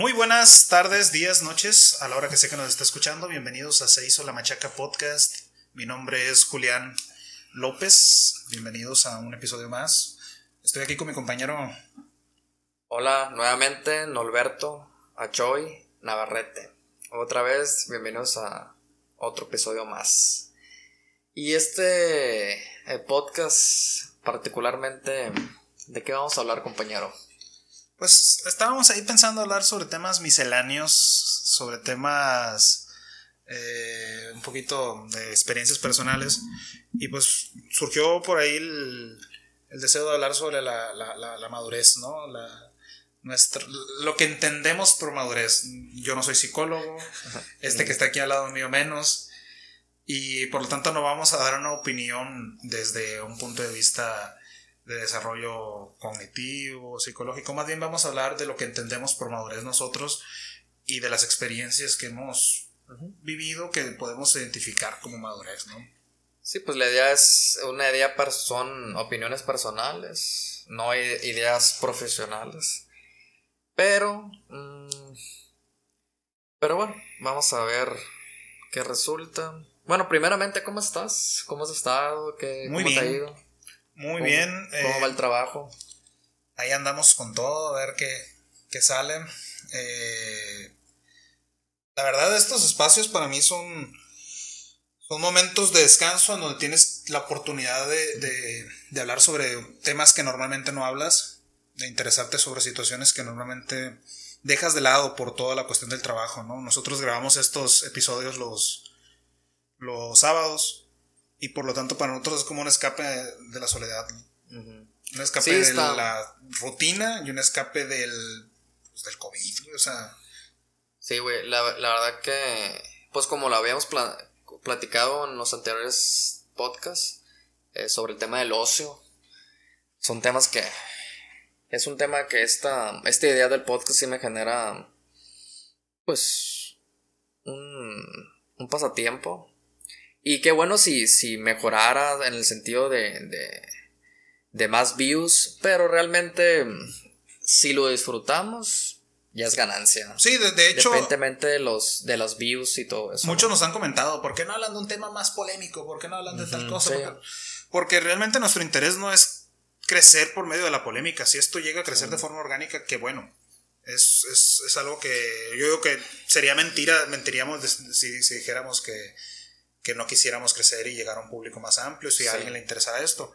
Muy buenas tardes, días, noches, a la hora que sé que nos está escuchando. Bienvenidos a Se hizo la Machaca Podcast. Mi nombre es Julián López. Bienvenidos a un episodio más. Estoy aquí con mi compañero. Hola, nuevamente, Norberto Achoy Navarrete. Otra vez, bienvenidos a otro episodio más. Y este eh, podcast, particularmente, ¿de qué vamos a hablar, compañero? Pues estábamos ahí pensando hablar sobre temas misceláneos, sobre temas eh, un poquito de experiencias personales. Y pues surgió por ahí el, deseo de hablar sobre la, la, madurez, ¿no? La, nuestra, lo que entendemos por madurez. Yo no soy psicólogo, este que está aquí al lado mío menos. Y por lo tanto no vamos a dar una opinión desde un punto de vista de desarrollo cognitivo, psicológico, más bien vamos a hablar de lo que entendemos por madurez nosotros y de las experiencias que hemos vivido que podemos identificar como madurez, ¿no? Sí, pues la idea es una idea, son opiniones personales, no ideas profesionales. Pero, mm, pero bueno, vamos a ver qué resulta. Bueno, primeramente, ¿cómo estás? ¿Cómo has estado? ¿Qué, Muy ¿Cómo bien. te ha ido? Muy bien. ¿Cómo va el trabajo? Ahí andamos con todo, a ver qué, qué sale. Eh, la verdad, estos espacios para mí son, son momentos de descanso en donde tienes la oportunidad de, de hablar sobre temas que normalmente no hablas, de interesarte sobre situaciones que normalmente dejas de lado por toda la cuestión del trabajo, ¿no? Nosotros grabamos estos episodios los, los sábados y por lo tanto para nosotros es como un escape de la soledad. Un escape de la rutina y un escape del, pues, del COVID, o sea... Sí, güey, la, verdad que, pues como lo habíamos platicado en los anteriores podcasts eh, sobre el tema del ocio, son temas que... Es un tema que esta, esta idea del podcast sí me genera, pues, un, un pasatiempo y qué bueno si, si mejorara en el sentido de, de, de más views, pero realmente si lo disfrutamos, ya es ganancia. Sí, de, hecho. Independientemente de los, de los views y todo eso. Muchos nos han comentado, ¿por qué no hablan de un tema más polémico? ¿Por qué no hablan de tal cosa? Porque, realmente nuestro interés no es crecer por medio de la polémica. Si esto llega a crecer de forma orgánica, qué bueno. Es, es, es, algo que yo digo que sería mentira, mentiríamos si, si dijéramos que que no quisiéramos crecer y llegar a un público más amplio si a alguien le interesara esto.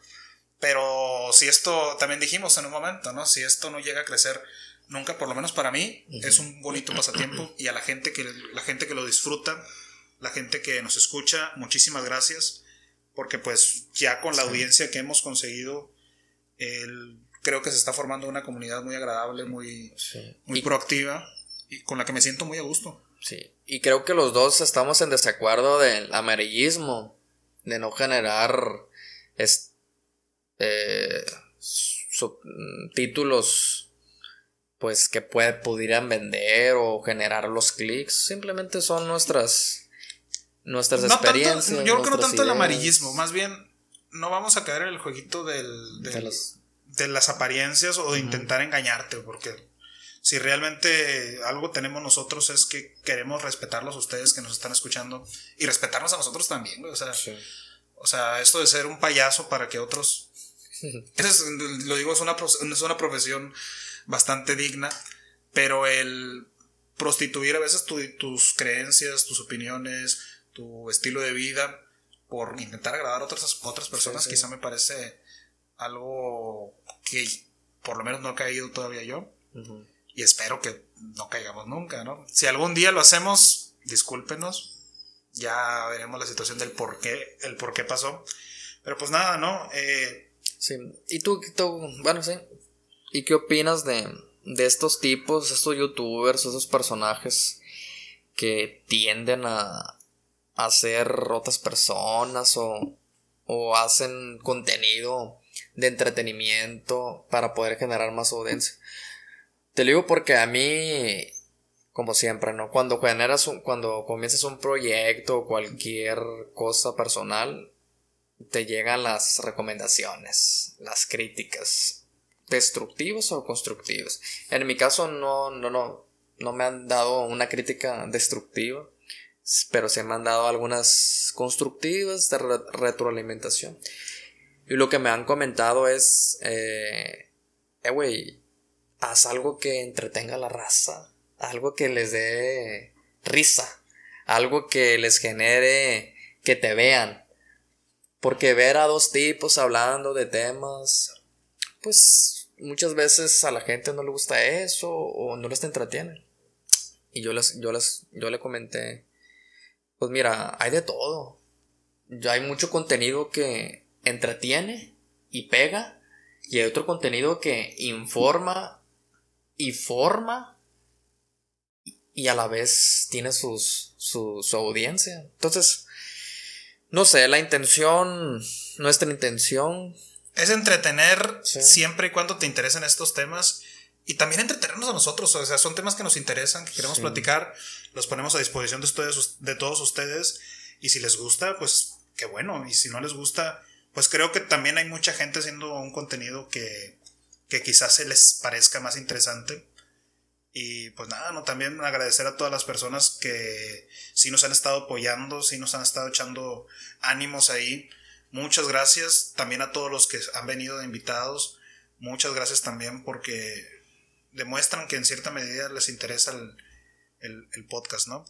Pero si esto, también dijimos en un momento, ¿no? Si esto no llega a crecer nunca, por lo menos para mí, es un bonito pasatiempo y a la gente que, la gente que lo disfruta, la gente que nos escucha, muchísimas gracias, porque pues ya con la audiencia que hemos conseguido, el, creo que se está formando una comunidad muy agradable, muy, muy proactiva y con la que me siento muy a gusto. Sí, y creo que los dos estamos en desacuerdo del amarillismo, de no generar eh, títulos pues que pudieran vender o generar los clics, simplemente son nuestras nuestras experiencias. yo creo que no tanto el amarillismo, más bien no vamos a caer en el jueguito del, de, las apariencias o de intentar engañarte, porque si realmente algo tenemos nosotros es que queremos respetarlos a ustedes que nos están escuchando y respetarnos a nosotros también, O sea, o sea esto de ser un payaso para que otros... lo digo, es una, es una profesión bastante digna, pero el prostituir a veces tus creencias, tus opiniones, tu estilo de vida por intentar agradar a otras, otras personas, quizá me parece algo que por lo menos no he caído todavía yo y espero que no caigamos nunca, ¿no? Si algún día lo hacemos, discúlpenos, ya veremos la situación del por qué, el por qué pasó, pero pues nada, ¿no? Eh, sí, y tú, tú, bueno, sí, ¿y qué opinas de, de estos tipos, estos youtubers, esos personajes que tienden a, ser otras personas o, o hacen contenido de entretenimiento para poder generar más audiencia? Te lo digo porque a mí, como siempre, ¿no? Cuando generas un, cuando comienzas un proyecto o cualquier cosa personal, te llegan las recomendaciones, las críticas, destructivas o constructivas. En mi caso no, no, no, no me han dado una crítica destructiva, pero se me han dado algunas constructivas de retroalimentación. Y lo que me han comentado es, eh, eh, güey, haz algo que entretenga a la raza, algo que les dé risa, algo que les genere que te vean. Porque ver a dos tipos hablando de temas, pues muchas veces a la gente no le gusta eso o no les entretiene. Y yo les, yo les, yo le comenté, pues mira, hay de todo. Ya hay mucho contenido que entretiene y pega. Y hay otro contenido que informa y forma. Y a la vez tiene sus, su, su audiencia. Entonces, no sé, la intención, nuestra intención. Es entretener siempre y cuando te interesen estos temas. Y también entretenernos a nosotros. O sea, son temas que nos interesan, que queremos platicar. Los ponemos a disposición de ustedes, de todos ustedes. Y si les gusta, pues qué bueno. Y si no les gusta, pues creo que también hay mucha gente haciendo un contenido que, que quizás se les parezca más interesante. Y pues nada, no, también agradecer a todas las personas que sí nos han estado apoyando, sí nos han estado echando ánimos ahí. Muchas gracias también a todos los que han venido de invitados. Muchas gracias también porque demuestran que en cierta medida les interesa el, el, podcast, ¿no?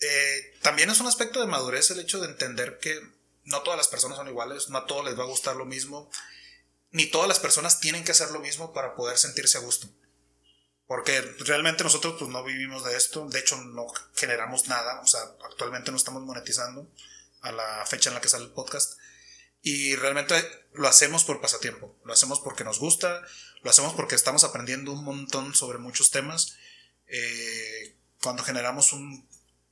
Eh, también es un aspecto de madurez el hecho de entender que no todas las personas son iguales, no a todos les va a gustar lo mismo, ni todas las personas tienen que hacer lo mismo para poder sentirse a gusto. Porque realmente nosotros pues no vivimos de esto, de hecho no generamos nada, o sea, actualmente no estamos monetizando a la fecha en la que sale el podcast. Y realmente lo hacemos por pasatiempo, lo hacemos porque nos gusta, lo hacemos porque estamos aprendiendo un montón sobre muchos temas. Eh, cuando generamos un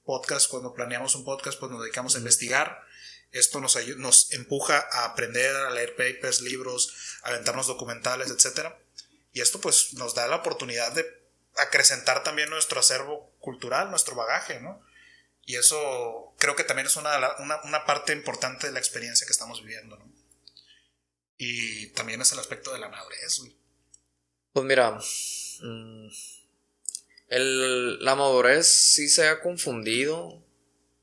podcast, cuando planeamos un podcast, pues nos dedicamos a investigar. Esto nos, nos empuja a aprender, a leer papers, libros, a aventarnos documentales, etc. Y esto pues nos da la oportunidad de acrecentar también nuestro acervo cultural, nuestro bagaje, ¿no? Y eso creo que también es una, una, parte importante de la experiencia que estamos viviendo, ¿no? Y también es el aspecto de la madurez, Pues mira, mm, el, la madurez sí se ha confundido,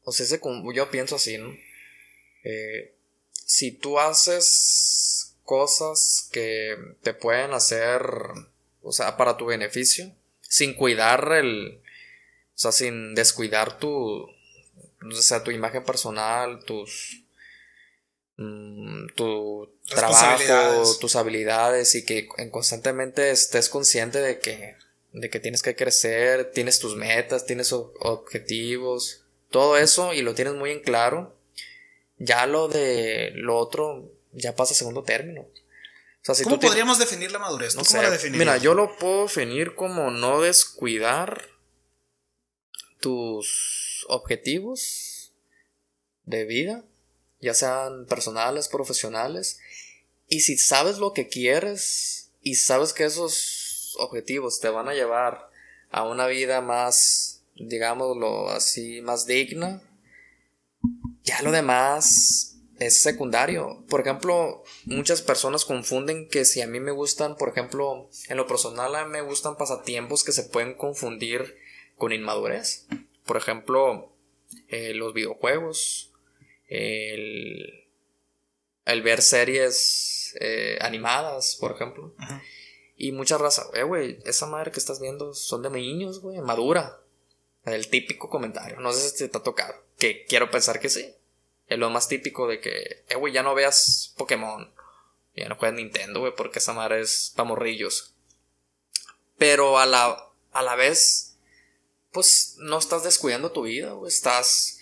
o sea, se, yo pienso así, ¿no? Eh, si tú haces cosas que te pueden hacer, o sea, para tu beneficio, sin cuidar el, o sea, sin descuidar tu, o sea, tu imagen personal, tus, mm, tu trabajo, tus habilidades y que constantemente estés consciente de que, de que tienes que crecer, tienes tus metas, tienes objetivos, todo eso y lo tienes muy en claro. Ya lo de lo otro ya pasa a segundo término. ¿Cómo podríamos definir la madurez? No ¿Cómo la Mira, yo lo puedo definir como no descuidar tus objetivos de vida, ya sean personales, profesionales, y si sabes lo que quieres y sabes que esos objetivos te van a llevar a una vida más, digámoslo así, más digna, ya lo demás es secundario. Por ejemplo, muchas personas confunden que si a mí me gustan, por ejemplo, en lo personal a mí me gustan pasatiempos que se pueden confundir con inmadurez. Por ejemplo, eh, los videojuegos, el, el ver series eh, animadas, por ejemplo. Y mucha raza, eh, güey, esa madre que estás viendo son de niños, güey, madura. El típico comentario, no sé si te ha tocado, que quiero pensar que sí. Es lo más típico de que, eh, güey, ya no veas Pokémon. Ya no juegas Nintendo, güey, porque esa madre es pa' morrillos. Pero a la, a la vez, pues no estás descuidando tu vida, güey. Estás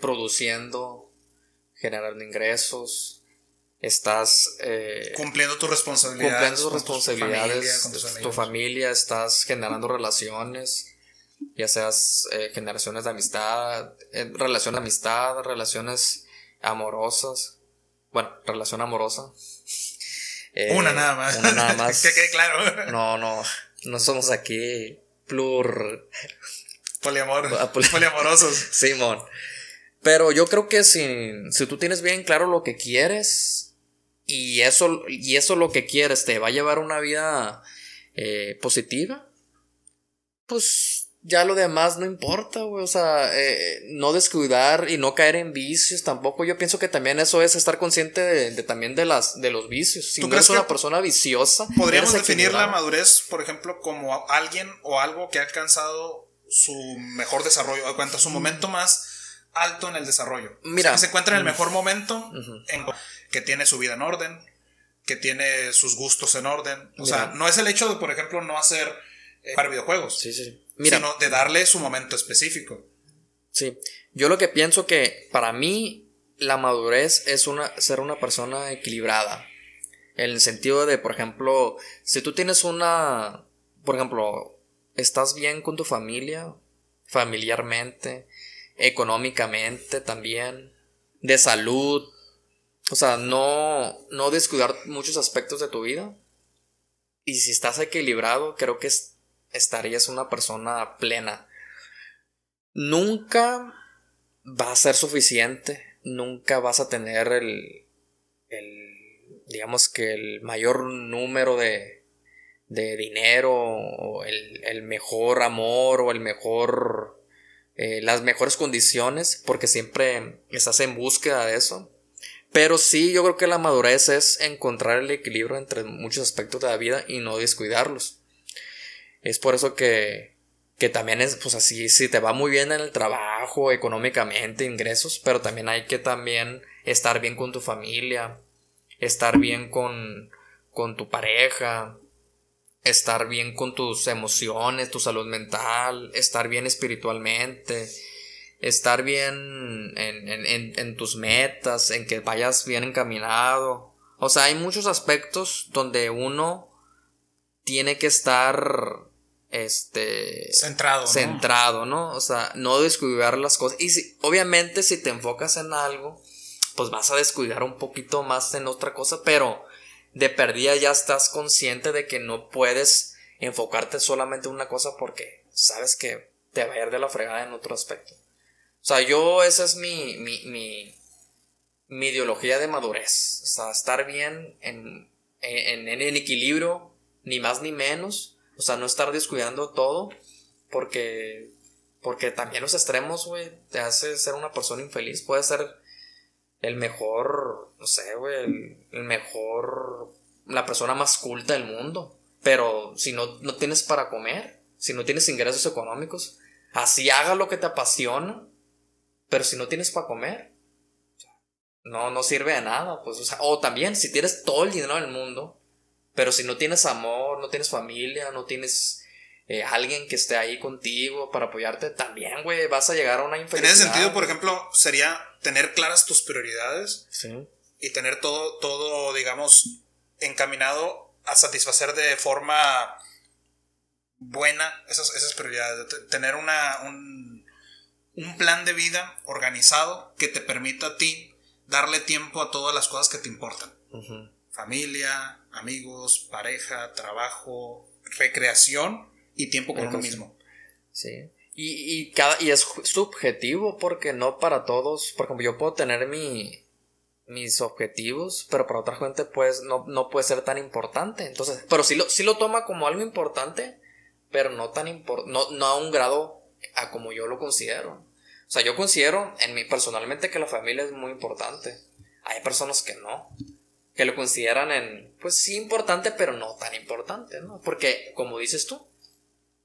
produciendo, generando ingresos. Estás eh, cumpliendo tus responsabilidades. Cumpliendo tus responsabilidades. tu familia, estás generando relaciones ya seas eh, generaciones de amistad, eh, relación de amistad, relaciones amorosas, bueno, relación amorosa. Eh, una nada más. Una nada más. que quede claro. No, no, no somos aquí plur... Poliamor, poliamorosos. Simón. Pero yo creo que si, si tú tienes bien claro lo que quieres y eso, y eso lo que quieres te va a llevar una vida positiva, pues ya lo demás no importa, güey. O sea, eh, no descuidar y no caer en vicios tampoco. Yo pienso que también eso es estar consciente de, también de las de los vicios. Si no eres una persona viciosa. Podríamos definir la madurez, por ejemplo, como alguien o algo que ha alcanzado su mejor desarrollo, de cuenta, su momento más alto en el desarrollo. Mira. que se encuentra en el mejor momento, en, que tiene su vida en orden, que tiene sus gustos en orden. O sea, no es el hecho de, por ejemplo, no hacer eh, para videojuegos. Sí, sí. Mira, sino de darle su momento específico. Sí. Yo lo que pienso que para mí la madurez es una, ser una persona equilibrada. En el sentido de, por ejemplo, si tú tienes una, por ejemplo, estás bien con tu familia, familiarmente, económicamente también, de salud, o sea, no, no descuidar muchos aspectos de tu vida. Y si estás equilibrado, creo que estarías una persona plena. Nunca va a ser suficiente, nunca vas a tener el, digamos que el mayor número de, de dinero, o el, el mejor amor, o el mejor, eh, las mejores condiciones, porque siempre estás en búsqueda de eso. Pero sí, yo creo que la madurez es encontrar el equilibrio entre muchos aspectos de la vida y no descuidarlos. Es por eso que, que también es, pues así, si te va muy bien en el trabajo, económicamente, ingresos, pero también hay que también estar bien con tu familia, estar bien con, con tu pareja, estar bien con tus emociones, tu salud mental, estar bien espiritualmente, estar bien en, tus metas, en que vayas bien encaminado. O sea, hay muchos aspectos donde uno tiene que estar este centrado centrado no o sea no descuidar las cosas y si, obviamente si te enfocas en algo pues vas a descuidar un poquito más en otra cosa pero de perdida ya estás consciente de que no puedes enfocarte solamente en una cosa porque sabes que te va a ir de la fregada en otro aspecto o sea, yo, esa es mi, mi, mi, mi ideología de madurez. O sea, estar bien en, en, en, el equilibrio, ni más ni menos. O sea, no estar descuidando todo, porque, porque también los extremos, güey, te hace ser una persona infeliz. Puede ser el mejor, no sé, güey, el, mejor, la persona más culta del mundo. Pero si no, no tienes para comer, si no tienes ingresos económicos, así haga lo que te apasiona pero si no tienes para comer, no, no sirve de nada. Pues, o también, si tienes todo el dinero del mundo, pero si no tienes amor, no tienes familia, no tienes eh, alguien que esté ahí contigo para apoyarte, también, güey, vas a llegar a una infelicidad. En ese sentido, por ejemplo, sería tener claras tus prioridades y tener todo, todo, digamos, encaminado a satisfacer de forma buena esas, esas prioridades. Tener una, un, un plan de vida organizado que te permita a ti darle tiempo a todas las cosas que te importan. Familia, amigos, pareja, trabajo, recreación y tiempo con uno mismo. Sí. Y, y, cada, y es subjetivo porque no para todos, por ejemplo, yo puedo tener mi, mis objetivos, pero para otra gente pues no, no puede ser tan importante. Entonces, pero sí lo, sí lo toma como algo importante, pero no tan importante, no, no a un grado a como yo lo considero. O sea, yo considero en mí personalmente que la familia es muy importante. Hay personas que no, que lo consideran en, pues sí importante, pero no tan importante, ¿no? Porque, como dices tú,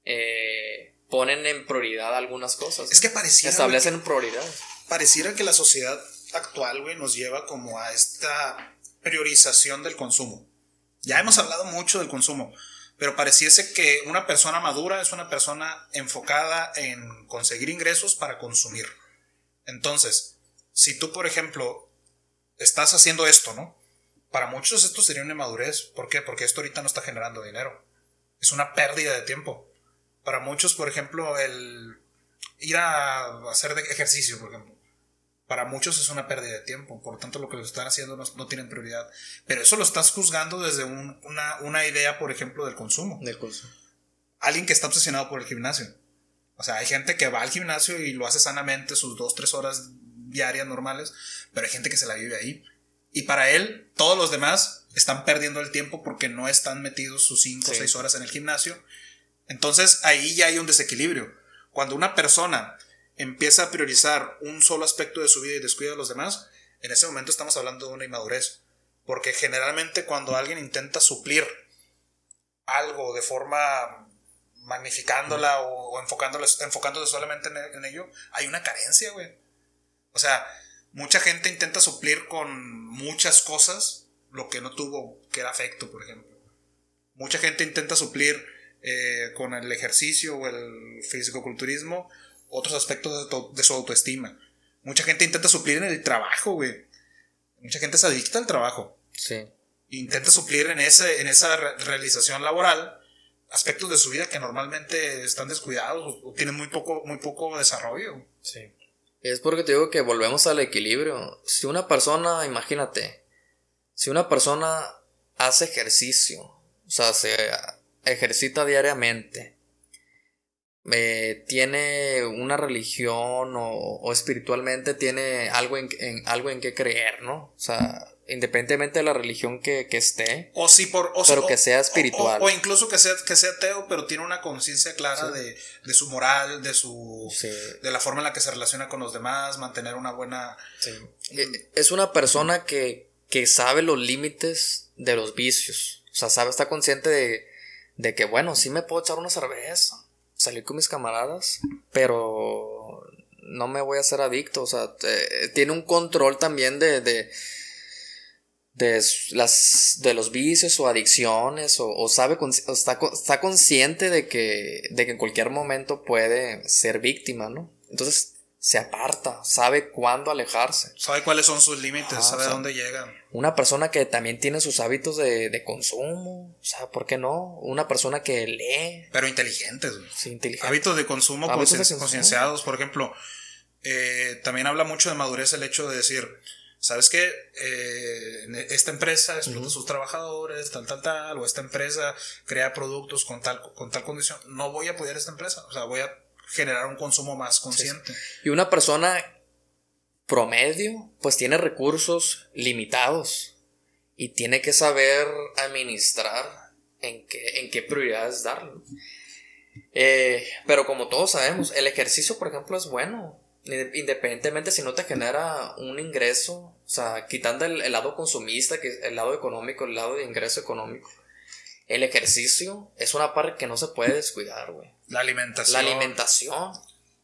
eh, ponen en prioridad algunas cosas. Es que pareciera. Establecen prioridades. Pareciera que la sociedad actual, güey, nos lleva como a esta priorización del consumo. Ya hemos hablado mucho del consumo, pero pareciese que una persona madura es una persona enfocada en conseguir ingresos para consumir. Entonces, si tú, por ejemplo, estás haciendo esto, ¿no? Para muchos esto sería una inmadurez. ¿Por qué? Porque esto ahorita no está generando dinero. Es una pérdida de tiempo. Para muchos, por ejemplo, el ir a hacer ejercicio, por ejemplo para muchos es una pérdida de tiempo, por lo tanto lo que lo están haciendo no, no tienen prioridad. Pero eso lo estás juzgando desde una, una, idea, por ejemplo, del consumo. Del consumo. Alguien que está obsesionado por el gimnasio. O sea, hay gente que va al gimnasio y lo hace sanamente sus dos, tres horas diarias normales, pero hay gente que se la vive ahí. Y para él, todos los demás están perdiendo el tiempo porque no están metidos sus cinco o seis horas en el gimnasio Entonces ahí ya hay un desequilibrio. Cuando una persona empieza a priorizar un solo aspecto de su vida y descuida a los demás, en ese momento estamos hablando de una inmadurez. Porque generalmente cuando alguien intenta suplir algo de forma magnificándola o, enfocándose solamente en, ello, hay una carencia, güey. O sea, mucha gente intenta suplir con muchas cosas lo que no tuvo, que era afecto, por ejemplo. Mucha gente intenta suplir eh, con el ejercicio o el fisicoculturismo otros aspectos de, su autoestima. Mucha gente intenta suplir en el trabajo, güey. Mucha gente se adicta al trabajo. Sí. Intenta suplir en, ese, en esa realización laboral aspectos de su vida que normalmente están descuidados o, tienen muy poco, muy poco desarrollo. Sí. Es porque te digo que volvemos al equilibrio. Si una persona, imagínate, si una persona hace ejercicio, o sea, se ejercita diariamente, eh, tiene una religión o, espiritualmente tiene algo en, algo en que creer, ¿no? O sea, independientemente de la religión que, esté. O si por. pero que sea espiritual. O, incluso que sea, que sea ateo, pero tiene una conciencia clara de, su moral, de su. de la forma en la que se relaciona con los demás, mantener una buena. Eh, es una persona que, que sabe los límites de los vicios. O sea, sabe, está consciente de, de que, bueno, sí me puedo echar una cerveza salir con mis camaradas, pero no me voy a hacer adicto, o sea, tiene un control también de, de, de, las, de los vicios o adicciones, o, sabe, está, está, consciente de que, de que en cualquier momento puede ser víctima, ¿no? Entonces, se aparta, sabe cuándo alejarse. Sabe cuáles son sus límites, sabe dónde llegan. Una persona que también tiene sus hábitos de, consumo, o sea, ¿por qué no? Una persona que lee. Pero inteligentes, sí, Hábitos de consumo concienciados, por ejemplo. Eh, también habla mucho de madurez el hecho de decir, ¿sabes qué? Eh, esta empresa explota a sus trabajadores, tal, tal, tal, o esta empresa crea productos con tal, con tal condición. No voy a apoyar esta empresa, o sea, voy a generar un consumo más consciente. Y una persona promedio, pues tiene recursos limitados y tiene que saber administrar en qué, en qué prioridades darlo. Eh, pero como todos sabemos, el ejercicio, por ejemplo, es bueno. Independientemente si no te genera un ingreso, o sea, quitando el, el lado consumista, que es el lado económico, el lado de ingreso económico, el ejercicio es una parte que no se puede descuidar, güey. La alimentación. La alimentación.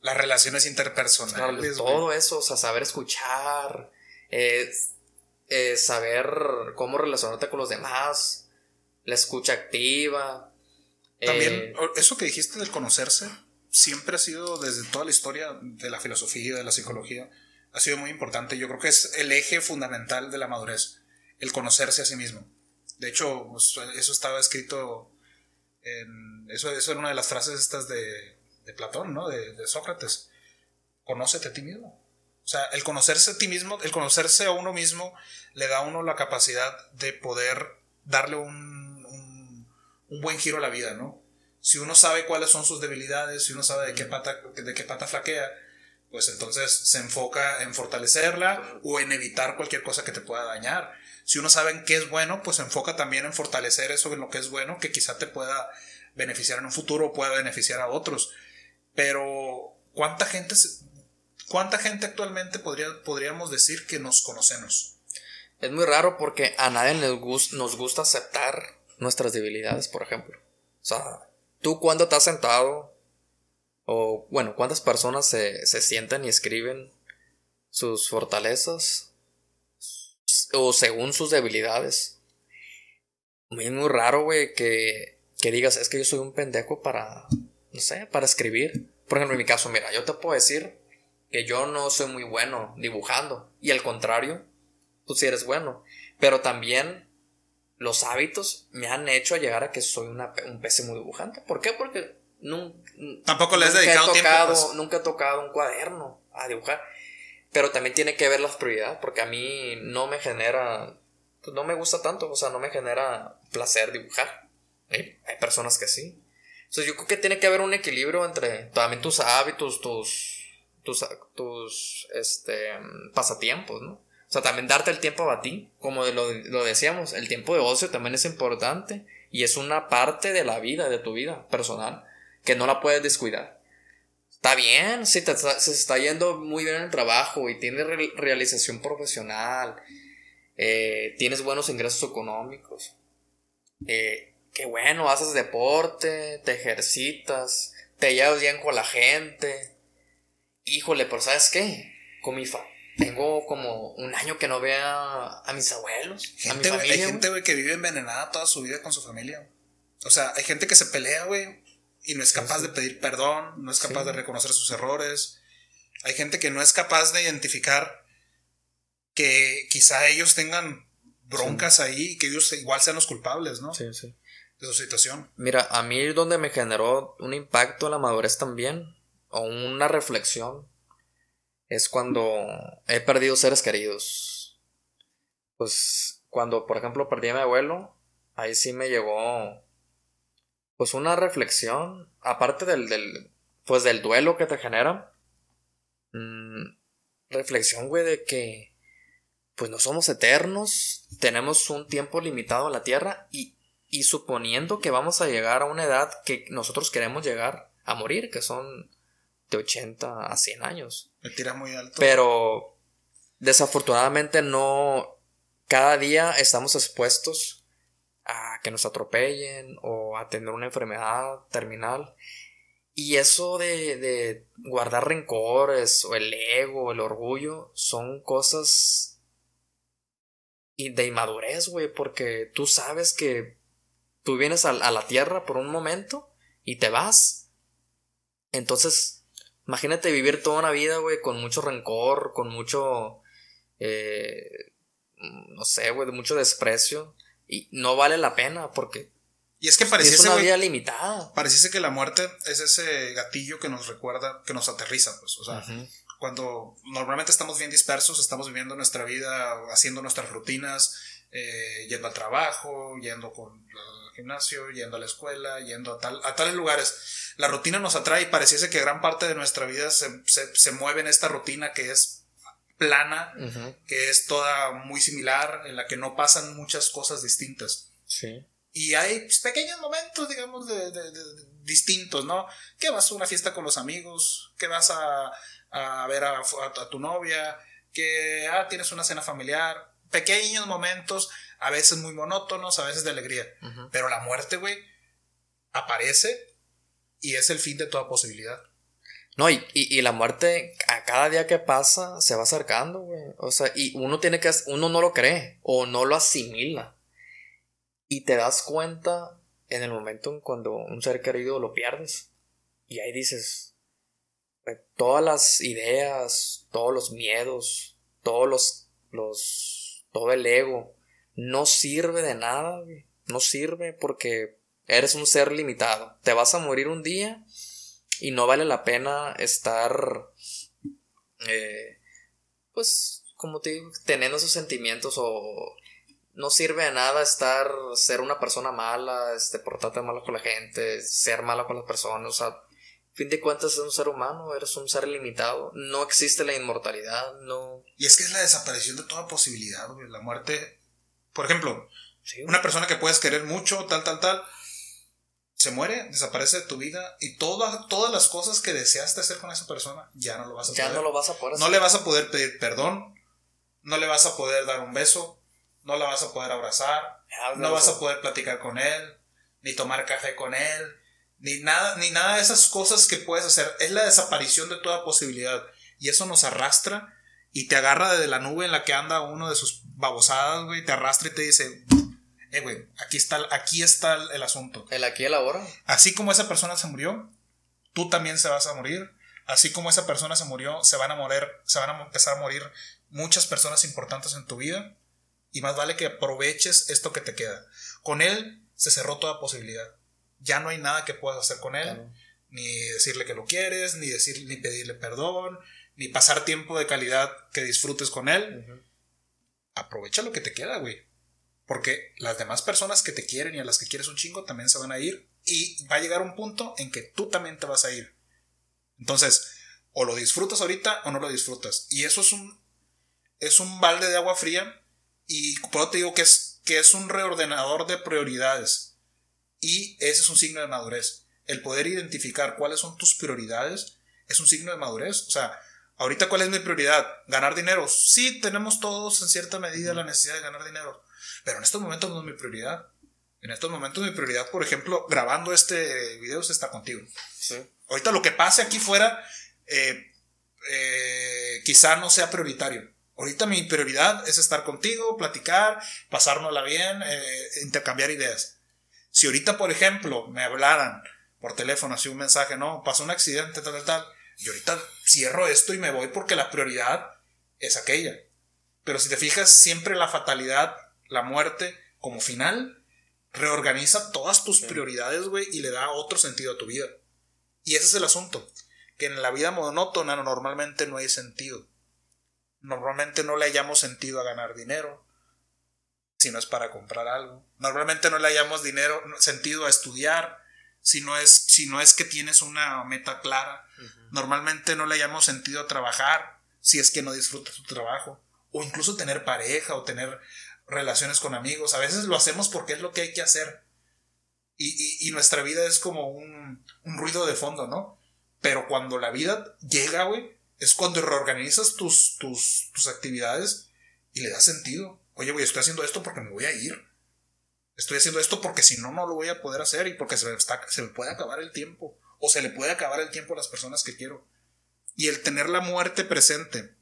Las relaciones interpersonales. todo eso, o sea, saber escuchar, eh, eh, saber cómo relacionarte con los demás, la escucha activa. También, eh, eso que dijiste del conocerse, siempre ha sido desde toda la historia de la filosofía, de la psicología, ha sido muy importante. Yo creo que es el eje fundamental de la madurez, el conocerse a sí mismo. De hecho, pues, eso estaba escrito en. Eso, eso una de las frases estas de, de Platón, ¿no? De, Sócrates. Conócete a ti mismo. O sea, el conocerse a ti mismo, el conocerse a uno mismo, le da a uno la capacidad de poder darle un, un, un buen giro a la vida, ¿no? Si uno sabe cuáles son sus debilidades, si uno sabe de qué pata, de qué pata flaquea, pues entonces se enfoca en fortalecerla o en evitar cualquier cosa que te pueda dañar si uno sabe en qué es bueno, pues se enfoca también en fortalecer eso en lo que es bueno, que quizá te pueda beneficiar en un futuro o pueda beneficiar a otros. Pero, ¿cuánta gente, cuánta gente actualmente podría, podríamos decir que nos conocemos? Es muy raro porque a nadie nos gusta aceptar nuestras debilidades, por ejemplo. O sea, tú cuando te has sentado, o bueno, cuántas personas se, se sientan y escriben sus fortalezas o según sus debilidades. Es muy raro, güey, que, que digas, es que yo soy un pendejo para, no sé, para escribir. Por ejemplo, en mi caso, mira, yo te puedo decir que yo no soy muy bueno dibujando. Y al contrario, tú sí eres bueno. Pero también los hábitos me han hecho llegar a que soy un pésimo dibujante. ¿Por qué? Porque nunca, tampoco le has dedicado tiempo. Pues. Nunca he tocado un cuaderno a dibujar. Pero también tiene que ver las prioridades, porque a mí no me genera, pues no me gusta tanto, o sea, no me genera placer dibujar. Hay, personas que sí. Entonces yo creo que tiene que haber un equilibrio entre también tus hábitos, tus, tus, tus este, pasatiempos, ¿no? O sea, también darte el tiempo a ti, como lo, lo decíamos, el tiempo de ocio también es importante y es una parte de la vida, de tu vida personal. que no la puedes descuidar. Está bien, si se está yendo muy bien en el trabajo y tienes realización profesional, eh, tienes buenos ingresos económicos. Eh, qué bueno, haces deporte, te ejercitas, te llevas bien con la gente. Híjole, pero ¿sabes qué? Con mi fa tengo como un año que no vea a mis abuelos. Gente, a mi hay gente, güey, que vive envenenada toda su vida con su familia. O sea, hay gente que se pelea, güey, y no es capaz de pedir perdón, no es capaz de reconocer sus errores. Hay gente que no es capaz de identificar que quizá ellos tengan broncas ahí y que ellos igual sean los culpables, ¿no? Sí, sí. De su situación. Mira, a mí donde me generó un impacto la madurez también, o una reflexión, es cuando he perdido seres queridos. Pues cuando, por ejemplo, perdí a mi abuelo, ahí sí me llegó pues una reflexión, aparte del, del pues del duelo que te genera. Mm, reflexión, güey, de que pues no somos eternos, tenemos un tiempo limitado en la Tierra y, y suponiendo que vamos a llegar a una edad que nosotros queremos llegar a morir, que son de 80 a 100 años. Me tira muy alto. Pero desafortunadamente no, cada día estamos expuestos a que nos atropellen o a tener una enfermedad terminal. Y eso de, de guardar rencores o el ego, el orgullo, son cosas de inmadurez, güey, porque tú sabes que tú vienes a, a la tierra por un momento y te vas. Entonces, Imagínate vivir toda una vida, güey, con mucho rencor, con mucho. Eh, no sé, güey, de mucho desprecio. Y no vale la pena porque. Y es que pareciese. Es una vida limitada. Pareciese que la muerte es ese gatillo que nos recuerda, que nos aterriza, pues. O sea, cuando normalmente estamos bien dispersos, estamos viviendo nuestra vida, haciendo nuestras rutinas, eh, yendo al trabajo, yendo con, al gimnasio, yendo a la escuela, yendo a, tal, a tales lugares la rutina nos atrae y pareciese que gran parte de nuestra vida se, mueve en esta rutina que es plana, que es toda muy similar, en la que no pasan muchas cosas distintas. Sí. Y hay pues, pequeños momentos, digamos, de, distintos, ¿no? Que vas a una fiesta con los amigos, que vas a, ver a, tu novia, que ah, tienes una cena familiar, pequeños momentos, a veces muy monótonos, a veces de alegría. Pero la muerte, güey, aparece y es el fin de toda posibilidad. No, y, y, la muerte a cada día que pasa se va acercando, güey. O sea, y uno tiene que, uno no lo cree o no lo asimila. Y te das cuenta en el momento en cuando un ser querido lo pierdes. Y ahí dices, todas las ideas, todos los miedos, todos los, los, todo el ego, no sirve de nada. No sirve porque Eres un ser limitado. Te vas a morir un día y no vale la pena estar, eh, pues, como te digo, teniendo esos sentimientos o no sirve de nada estar, ser una persona mala, este, portarte mal con la gente, ser mala con las personas, o sea, fin de cuentas es un ser humano, eres un ser limitado, no existe la inmortalidad, no... Y es que es la desaparición de toda posibilidad, la muerte, por ejemplo, una persona que puedes querer mucho, tal, tal, tal, se muere, desaparece de tu vida y todas, todas las cosas que deseaste hacer con esa persona ya no lo vas a ya no lo vas a poder No le vas a poder pedir perdón, no le vas a poder dar un beso, no la vas a poder abrazar, no vas a poder platicar con él, ni tomar café con él, ni nada, ni nada de esas cosas que puedes hacer. Es la desaparición de toda posibilidad y eso nos arrastra y te agarra de la nube en la que anda uno de sus babosadas, güey, te arrastra y te dice, eh, güey, aquí está, aquí está el, asunto. El aquí y el ahora. Así como esa persona se murió, tú también se vas a morir. Así como esa persona se murió, se van a morir, se van a empezar a morir muchas personas importantes en tu vida. Y más vale que aproveches esto que te queda. Con él se cerró toda posibilidad. Ya no hay nada que puedas hacer con él. Ni decirle que lo quieres, ni, decir, ni pedirle perdón, ni pasar tiempo de calidad que disfrutes con él. Aprovecha lo que te queda, güey. Porque las demás personas que te quieren y a las que quieres un chingo también se van a ir y va a llegar un punto en que tú también te vas a ir. Entonces, o lo disfrutas ahorita o no lo disfrutas. Y eso es un, es un balde de agua fría y por eso te digo que es, que es un reordenador de prioridades. Y ese es un signo de madurez. el poder identificar cuáles son tus prioridades es un signo de madurez. O sea, ahorita cuál es mi prioridad? Ganar dinero. Sí, tenemos todos en cierta medida la necesidad de ganar dinero, pero en estos momentos no es mi prioridad. En estos momentos mi prioridad, por ejemplo, grabando este video es estar contigo. Ahorita lo que pase aquí fuera, eh, eh, quizá no sea prioritario. Ahorita mi prioridad es estar contigo, platicar, pasárnosla bien, eh, intercambiar ideas. Si ahorita, por ejemplo, me hablaran por teléfono, así un mensaje, no, pasó un accidente, tal, tal, tal, y ahorita cierro esto y me voy porque la prioridad es aquella. Pero si te fijas, siempre la fatalidad, la muerte, como final, reorganiza todas tus prioridades, güey, y le da otro sentido a tu vida. Y ese es el asunto, que en la vida monótona normalmente no hay sentido. Normalmente no le hayamos sentido a ganar dinero, si no es para comprar algo. Normalmente no le hayamos dinero, sentido a estudiar, si no es, si no es que tienes una meta clara. Normalmente no le hayamos sentido a trabajar, si es que no disfrutas tu trabajo. O incluso tener pareja o tener relaciones con amigos. A veces lo hacemos porque es lo que hay que hacer. Y, nuestra vida es como un, un, ruido de fondo, ¿no? Pero cuando la vida llega, güey, es cuando reorganizas tus, tus, tus actividades y le das sentido. Oye, güey, estoy haciendo esto porque me voy a ir. Estoy haciendo esto porque si no, no lo voy a poder hacer y porque se me, se me puede acabar el tiempo. O se le puede acabar el tiempo a las personas que quiero. Y el tener la muerte presente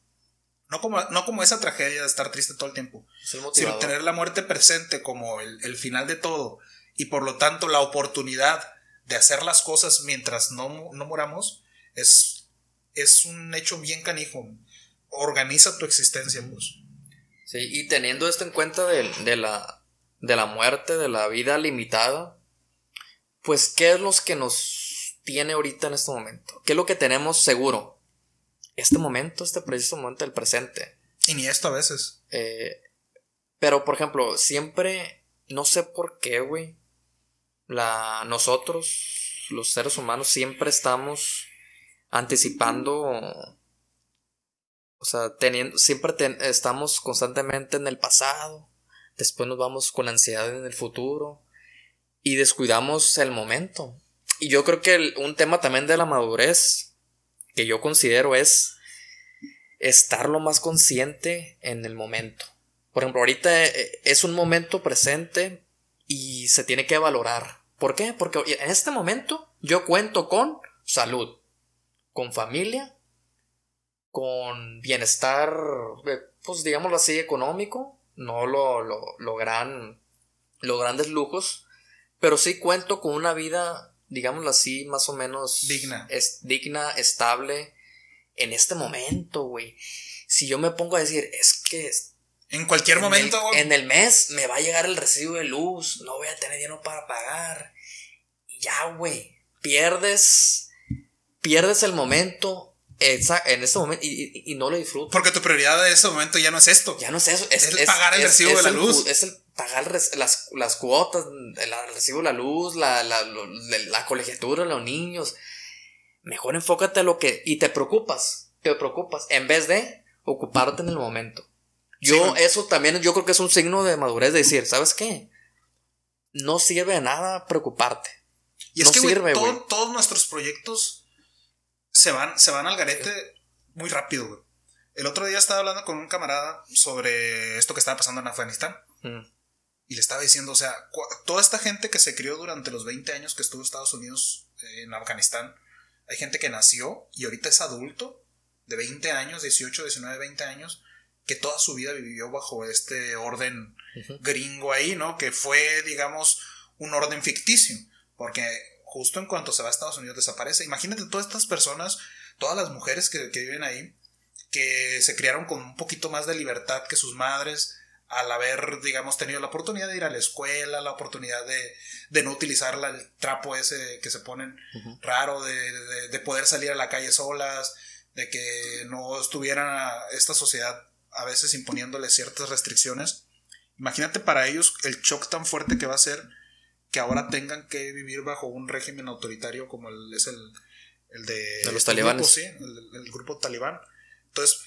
no como, no como esa tragedia de estar triste todo el tiempo, sino tener la muerte presente como el, final de todo y por lo tanto la oportunidad de hacer las cosas mientras no, no moramos es, es un hecho bien canijo. Organiza tu existencia, pues. Sí, y teniendo esto en cuenta de, de, la, de la muerte, de la vida limitada, pues, ¿qué es lo que nos tiene ahorita en este momento? ¿Qué es lo que tenemos seguro? este momento, este preciso momento del presente. Y ni esto a veces. Eh, pero, por ejemplo, siempre, no sé por qué, güey, la, nosotros, los seres humanos, siempre estamos anticipando, o sea, teniendo, siempre estamos constantemente en el pasado, después nos vamos con ansiedad en el futuro y descuidamos el momento. Y yo creo que un tema también de la madurez que yo considero es estar lo más consciente en el momento. Por ejemplo, ahorita eh, es un momento presente y se tiene que valorar. ¿Por qué? Porque en este momento yo cuento con salud, con familia, con bienestar, eh, pues digámoslo así, económico, no lo, lo, lo gran, los grandes lujos, pero sí cuento con una vida digámoslo así, más o menos digna. Es digna, estable en este momento, güey. Si yo me pongo a decir, es que en cualquier momento, En el mes me va a llegar el recibo de luz, no voy a tener dinero para pagar. Y ya, güey, pierdes pierdes el momento en ese momento y, no lo disfrutas. Porque tu prioridad en ese momento ya no es esto. Ya no es eso. Es, pagar el recibo de la luz. Es el pagar las, las cuotas, el recibo de la luz, la, la, la, colegiatura, los niños. Mejor enfócate a lo que. Y te preocupas. Te preocupas. En vez de ocuparte en el momento. Yo, eso también, yo creo que es un signo de madurez de decir, ¿sabes qué? No sirve de nada preocuparte. Y es que, sirve, todos nuestros proyectos se van, se van al garete muy rápido, güey. El otro día estaba hablando con un camarada sobre esto que estaba pasando en Afganistán. Mm. Y le estaba diciendo, o sea, toda esta gente que se crió durante los 20 años que estuvo Estados Unidos eh, en Afganistán, hay gente que nació y ahorita es adulto, de 20 años, 18, 19, 20 años, que toda su vida vivió bajo este orden gringo ahí, ¿no? Que fue, digamos, un orden ficticio. Porque justo en cuanto se va a Estados Unidos desaparece. Imagínate todas estas personas, todas las mujeres que, viven ahí, que se criaron con un poquito más de libertad que sus madres, al haber, digamos, tenido la oportunidad de ir a la escuela, la oportunidad de, no utilizar el trapo ese que se ponen raro, de, de, poder salir a la calle solas, de que no estuviera esta sociedad a veces imponiéndole ciertas restricciones. Imagínate para ellos el shock tan fuerte que va a ser que ahora tengan que vivir bajo un régimen autoritario como el, es el, el de, los talibanes. sí, el, grupo talibán. Entonces,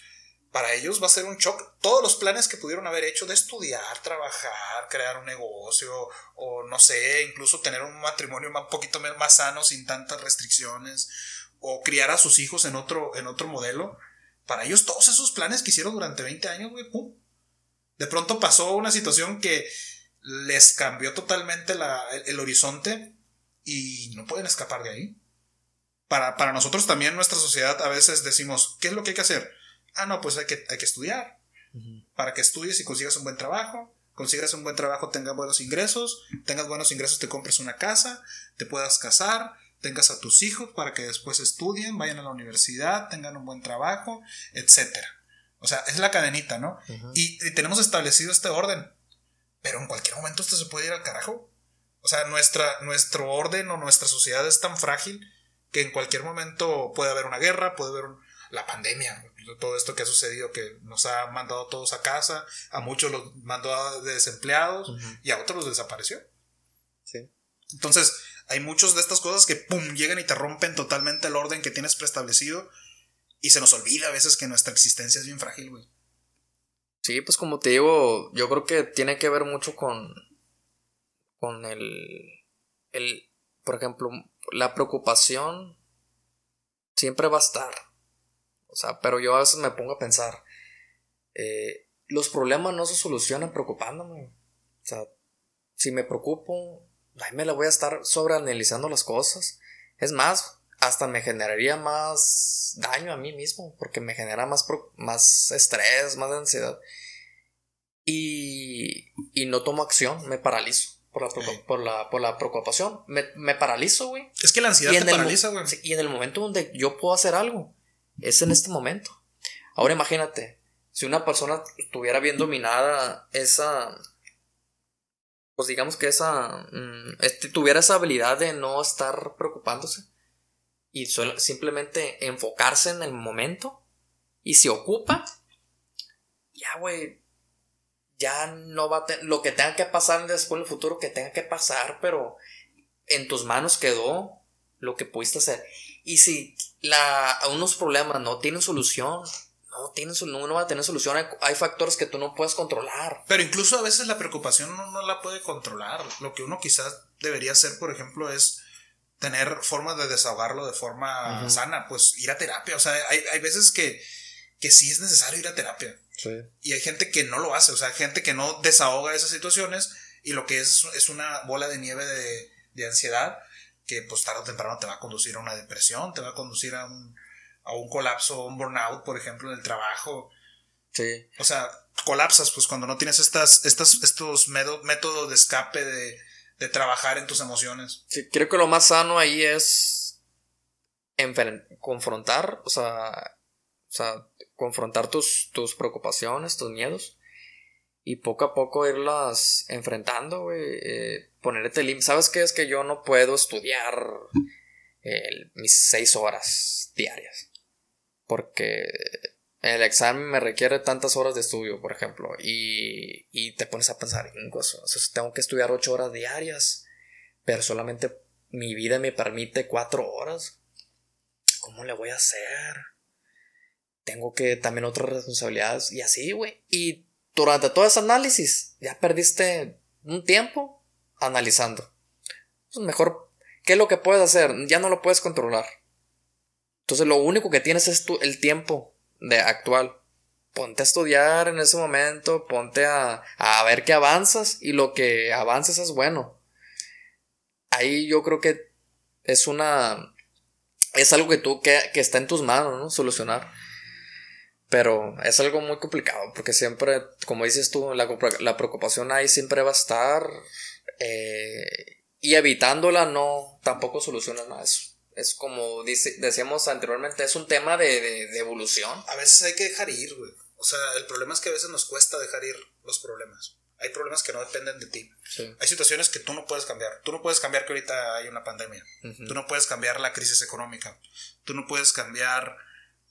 para ellos va a ser un shock todos los planes que pudieron haber hecho de estudiar, trabajar, crear un negocio o no sé, incluso tener un matrimonio un poquito más sano sin tantas restricciones o criar a sus hijos en otro, en otro modelo. Para ellos todos esos planes que hicieron durante 20 años, güey, pum. De pronto pasó una situación que les cambió totalmente el, horizonte y no pueden escapar de ahí. Para, para nosotros también, nuestra sociedad, a veces decimos, ¿qué es lo que hay que hacer? Ah, no, pues hay que, hay que estudiar. Para que estudies y consigas un buen trabajo. Consigas un buen trabajo, tengas buenos ingresos. Tengas buenos ingresos, te compres una casa. Te puedas casar. Tengas a tus hijos para que después estudien, vayan a la universidad, tengan un buen trabajo, etc. O sea, es la cadenita, ¿no? y, tenemos establecido este orden. Pero en cualquier momento esto se puede ir al carajo. O sea, nuestra, nuestro orden o nuestra sociedad es tan frágil que en cualquier momento puede haber una guerra, puede haber la pandemia, todo esto que ha sucedido, que nos ha mandado a todos a casa, a muchos los mandó a desempleados y a otros los desapareció. Sí. Entonces, hay muchas de estas cosas que, pum, llegan y te rompen totalmente el orden que tienes preestablecido y se nos olvida a veces que nuestra existencia es bien frágil, güey. Sí, pues como te digo, yo creo que tiene que ver mucho con, con el, el, por ejemplo, la preocupación siempre va a estar. O sea, pero yo a veces me pongo a pensar, eh, los problemas no se solucionan preocupándome. O sea, si me preocupo, ahí me la voy a estar sobreanalizando las cosas. Es más, hasta me generaría más daño a mí mismo, porque me genera más, más estrés, más ansiedad. Y, y no tomo acción, me paralizo por la, por la, por la preocupación. Me, me paralizo, güey. Es que la ansiedad te paraliza, güey. Y en el momento donde yo puedo hacer algo, es en este momento. Ahora imagínate, si una persona tuviera bien dominada esa, pues digamos que esa, mm, este, tuviera esa habilidad de no estar preocupándose y simplemente enfocarse en el momento y se ocupa, ya, güey, ya no va a lo que tenga que pasar después en el futuro que tenga que pasar, pero en tus manos quedó lo que pudiste hacer. Y si la, unos problemas no tienen solución, no, tienen, no, no va a tener solución, hay, factores que tú no puedes controlar. Pero incluso a veces la preocupación no, no la puede controlar. Lo que uno quizás debería hacer, por ejemplo, es tener formas de desahogarlo de forma sana, pues ir a terapia. O sea, hay, hay veces que, que sí es necesario ir a terapia. Y hay gente que no lo hace, o sea, gente que no desahoga esas situaciones y lo que es es una bola de nieve de, de ansiedad que pues tarde o temprano te va a conducir a una depresión, te va a conducir a un, a un colapso, un burnout, por ejemplo, en el trabajo. Sí. O sea, colapsas pues cuando no tienes estas, estas, estos métodos de escape de, de trabajar en tus emociones. Sí, creo que lo más sano ahí es confrontar, o sea, o sea, confrontar tus, tus preocupaciones, tus miedos y poco a poco irlas enfrentando, güey. Eh, ponerte límites. ¿Sabes qué? Es que yo no puedo estudiar mis seis horas diarias. Porque el examen me requiere tantas horas de estudio, por ejemplo. Y, y te pones a pensar, o sea, tengo que estudiar ocho horas diarias. Pero solamente mi vida me permite cuatro horas. ¿Cómo le voy a hacer? Tengo que también otras responsabilidades. Y así, güey. Y durante todo ese análisis, ya perdiste un tiempo analizando. Pues mejor, ¿qué es lo que puedes hacer? Ya no lo puedes controlar. Entonces lo único que tienes es tu, el tiempo de actual. Ponte a estudiar en ese momento, ponte a, a ver qué avanzas y lo que avances es bueno. Ahí yo creo que es una... Es algo que tú, que, que está en tus manos, ¿no? Solucionar. Pero es algo muy complicado porque siempre, como dices tú, la, la preocupación ahí siempre va a estar eh, y evitándola no, tampoco soluciona nada. Es como dice, decíamos anteriormente, es un tema de, evolución. A veces hay que dejar ir, güey. O sea, el problema es que a veces nos cuesta dejar ir los problemas. Hay problemas que no dependen de ti. Hay situaciones que tú no puedes cambiar. Tú no puedes cambiar que ahorita hay una pandemia. Tú no puedes cambiar la crisis económica. Tú no puedes cambiar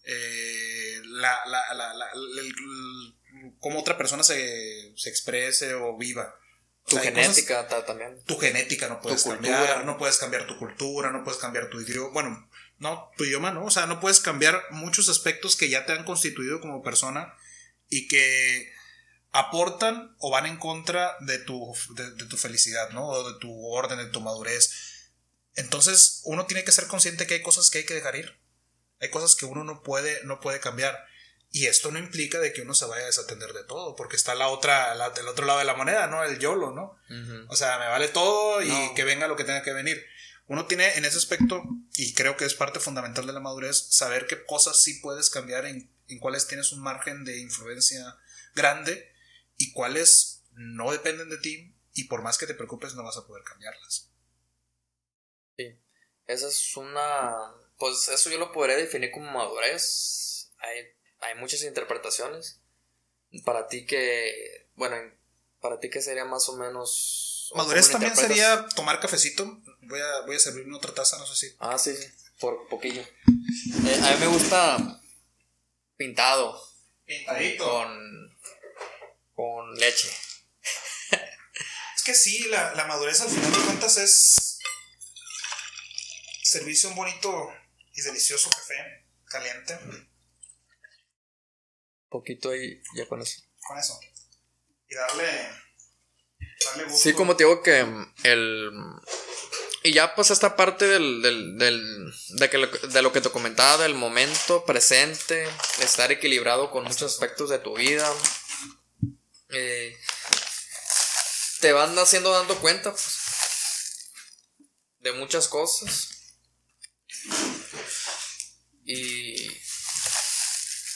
eh, la, la, la, cómo otra persona se, se exprese o viva. Tu genética también. Tu genética no puedes cambiar, no puedes cambiar tu cultura, no puedes cambiar tu idioma. Bueno, No, tu idioma no. O sea, no puedes cambiar muchos aspectos que ya te han constituido como persona y que aportan o van en contra de tu, de, tu felicidad, ¿no? O de tu orden, de tu madurez. Entonces, uno tiene que ser consciente que hay cosas que hay que dejar ir. Hay cosas que uno no puede, no puede cambiar. Y esto no implica de que uno se vaya a desatender de todo, porque está la otra, la, el otro lado de la moneda, ¿no? El YOLO, ¿no? O sea, me vale todo y que venga lo que tenga que venir. Uno tiene en ese aspecto, y creo que es parte fundamental de la madurez, saber qué cosas sí puedes cambiar, en, en cuáles tienes un margen de influencia grande y cuáles no dependen de ti y por más que te preocupes no vas a poder cambiarlas. Sí, esa es una... Pues eso yo lo podría definir como madurez. Hay, hay muchas interpretaciones. Para ti que... Bueno, para ti que sería más o menos... Madurez también sería tomar cafecito. Voy a, voy a servirme otra taza, no sé si. Ah, sí, sí, por poquillo. Eh, a mí me gusta pintado. Pintadito. Con con leche. es que sí, la, madurez al final de cuentas es servirse un bonito y delicioso café caliente. Poquito y ya con eso. Con eso. Y darle, darle gusto. Sí, como te digo que el... Y ya pues esta parte del, del, del de, que de lo que te comentaba, del momento presente, estar equilibrado con muchos aspectos de tu vida, eh, te van haciendo dando cuenta pues, de muchas cosas. Y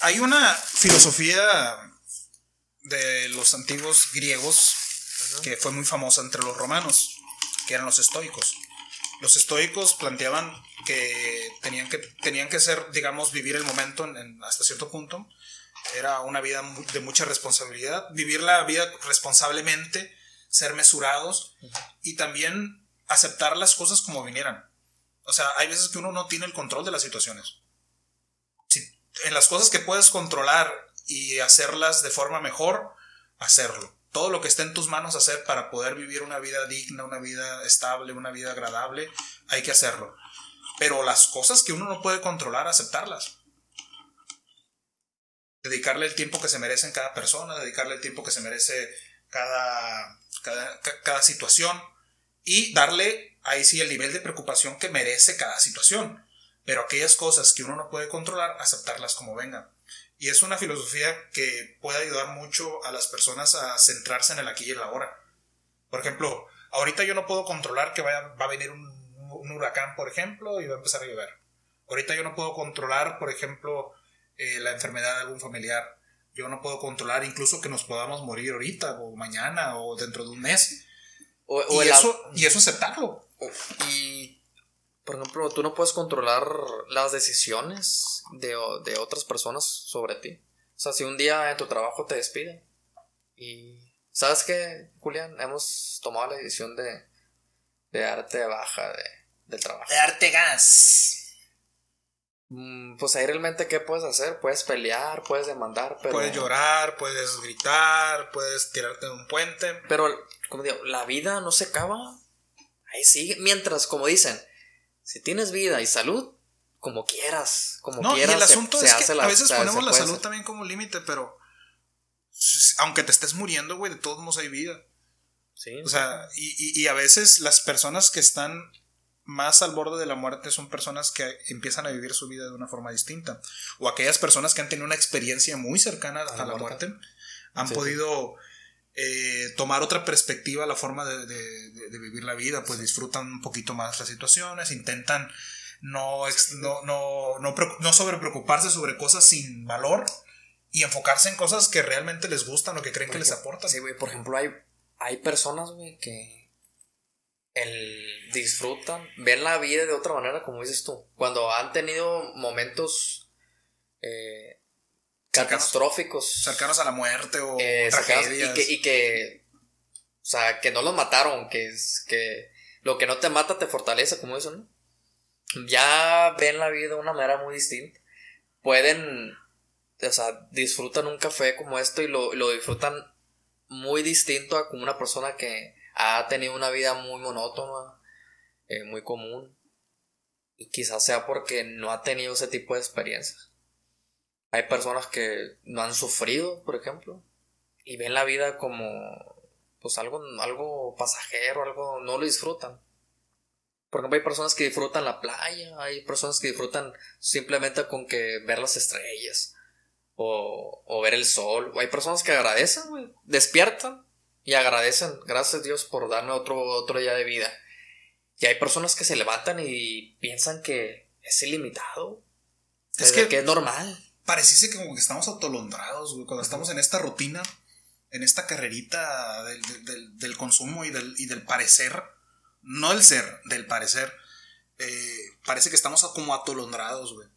hay una filosofía de los antiguos griegos que fue muy famosa entre los romanos, que eran los estoicos. Los estoicos planteaban que tenían que, tenían que ser, digamos, vivir el momento hasta cierto punto era una vida de mucha responsabilidad, vivir la vida responsablemente, ser mesurados y también aceptar las cosas como vinieran. O sea, hay veces que uno no tiene el control de las situaciones. En las cosas que puedes controlar y hacerlas de forma mejor, hacerlo. Todo lo que esté en tus manos hacer para poder vivir una vida digna, una vida estable, una vida agradable, hay que hacerlo. Pero las cosas que uno no puede controlar, aceptarlas dedicarle el tiempo que se merece en cada persona, dedicarle el tiempo que se merece cada, cada, situación y darle ahí sí el nivel de preocupación que merece cada situación. Pero aquellas cosas que uno no puede controlar, aceptarlas como vengan. Y es una filosofía que puede ayudar mucho a las personas a centrarse en el aquí y el ahora. Por ejemplo, ahorita yo no puedo controlar que vaya, va a venir un, un huracán, por ejemplo, y va a empezar a llover. Ahorita yo no puedo controlar, por ejemplo, eh, la enfermedad de algún familiar. Yo no puedo controlar incluso que nos podamos morir ahorita o mañana o dentro de un mes. y, eso, y eso aceptarlo. Y, por ejemplo, tú no puedes controlar las decisiones de, de otras personas sobre ti. O sea, si un día en tu trabajo te despiden y... ¿Sabes qué, Julián? Hemos tomado la decisión de, de darte de baja de, del trabajo. De darte gas. Mm, pues ahí realmente qué puedes hacer, puedes pelear, puedes demandar, pero... Puedes llorar, puedes gritar, puedes tirarte de un puente. Pero, como digo, la vida no se acaba. Ahí sigue, mientras, como dicen, si tienes vida y salud, como quieras, como no, quieras. Y el asunto es que a veces ponemos la salud también como límite, pero aunque te estés muriendo, güey, de todos modos hay vida. Sí. O sea, y, y a veces las personas que están más al borde de la muerte son personas que empiezan a vivir su vida de una forma distinta. O aquellas personas que han tenido una experiencia muy cercana a, la, muerte, han podido eh, tomar otra perspectiva la forma de, vivir la vida, pues disfrutan un poquito más las situaciones, intentan no, no, no, no, no sobre preocuparse sobre cosas sin valor y enfocarse en cosas que realmente les gustan o que creen que les aportan. Sí, güey, por ejemplo, hay, hay personas, güey, que el disfrutan, ven la vida de otra manera, como dices tú. Cuando han tenido momentos eh, catastróficos. Cercanos a la muerte o eh, tragedias. Y que, o sea, que no los mataron, que es que lo que no te mata te fortalece, como dicen, Ya ven la vida de una manera muy distinta. Pueden, o sea, disfrutan un café como esto y lo, lo disfrutan muy distinto a como una persona que ha tenido una vida muy monótona, eh, muy común. Y quizás sea porque no ha tenido ese tipo de experiencias. Hay personas que no han sufrido, por ejemplo, y ven la vida como pues algo, algo pasajero, algo, no lo disfrutan. Por ejemplo, hay personas que disfrutan la playa, hay personas que disfrutan simplemente con que ver las estrellas o, o ver el sol. Hay personas que agradecen, güey, despiertan y agradecen, gracias a Dios por darme otro, otro día de vida. Y hay personas que se levantan y piensan que es ilimitado. Es que, es normal. Pareciese que como que estamos atolondrados, güey, cuando estamos en esta rutina, en esta carrerita del, consumo y del, y del parecer, no el ser, del parecer, eh, parece que estamos como atolondrados, güey.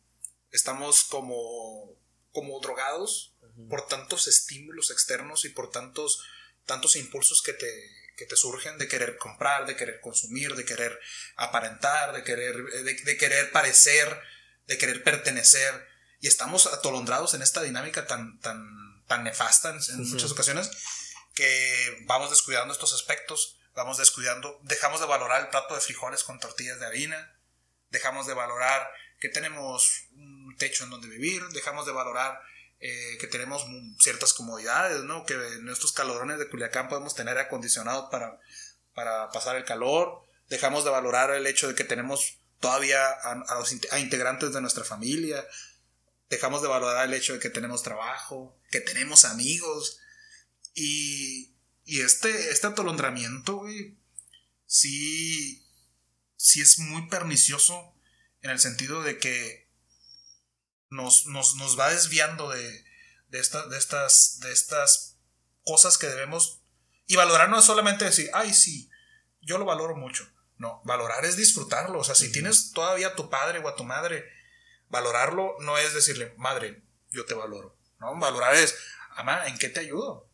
Estamos como, como drogados por tantos estímulos externos y por tantos, tantos impulsos que te, que te surgen de querer comprar, de querer consumir, de querer aparentar, de querer, de, querer parecer, de querer pertenecer. Y estamos atolondrados en esta dinámica tan, tan, tan nefasta en, muchas ocasiones que vamos descuidando estos aspectos, vamos descuidando, dejamos de valorar el plato de frijoles con tortillas de harina, dejamos de valorar que tenemos un techo en donde vivir, dejamos de valorar eh, que tenemos ciertas comodidades, ¿no? Que en estos calorones de Culiacán podemos tener acondicionado para, para pasar el calor. Dejamos de valorar el hecho de que tenemos todavía a, los, integrantes de nuestra familia. Dejamos de valorar el hecho de que tenemos trabajo, que tenemos amigos. Y, y este, este atolondramiento, güey, sí, sí es muy pernicioso en el sentido de que nos, nos, va desviando de, de, de, estas, de estas cosas que debemos... Y valorar no es solamente decir, ay, sí, yo lo valoro mucho. No, valorar es disfrutarlo. O sea, si tienes todavía a tu padre o a tu madre, valorarlo no es decirle, madre, yo te valoro. No, valorar es, amá, ¿en qué te ayudo?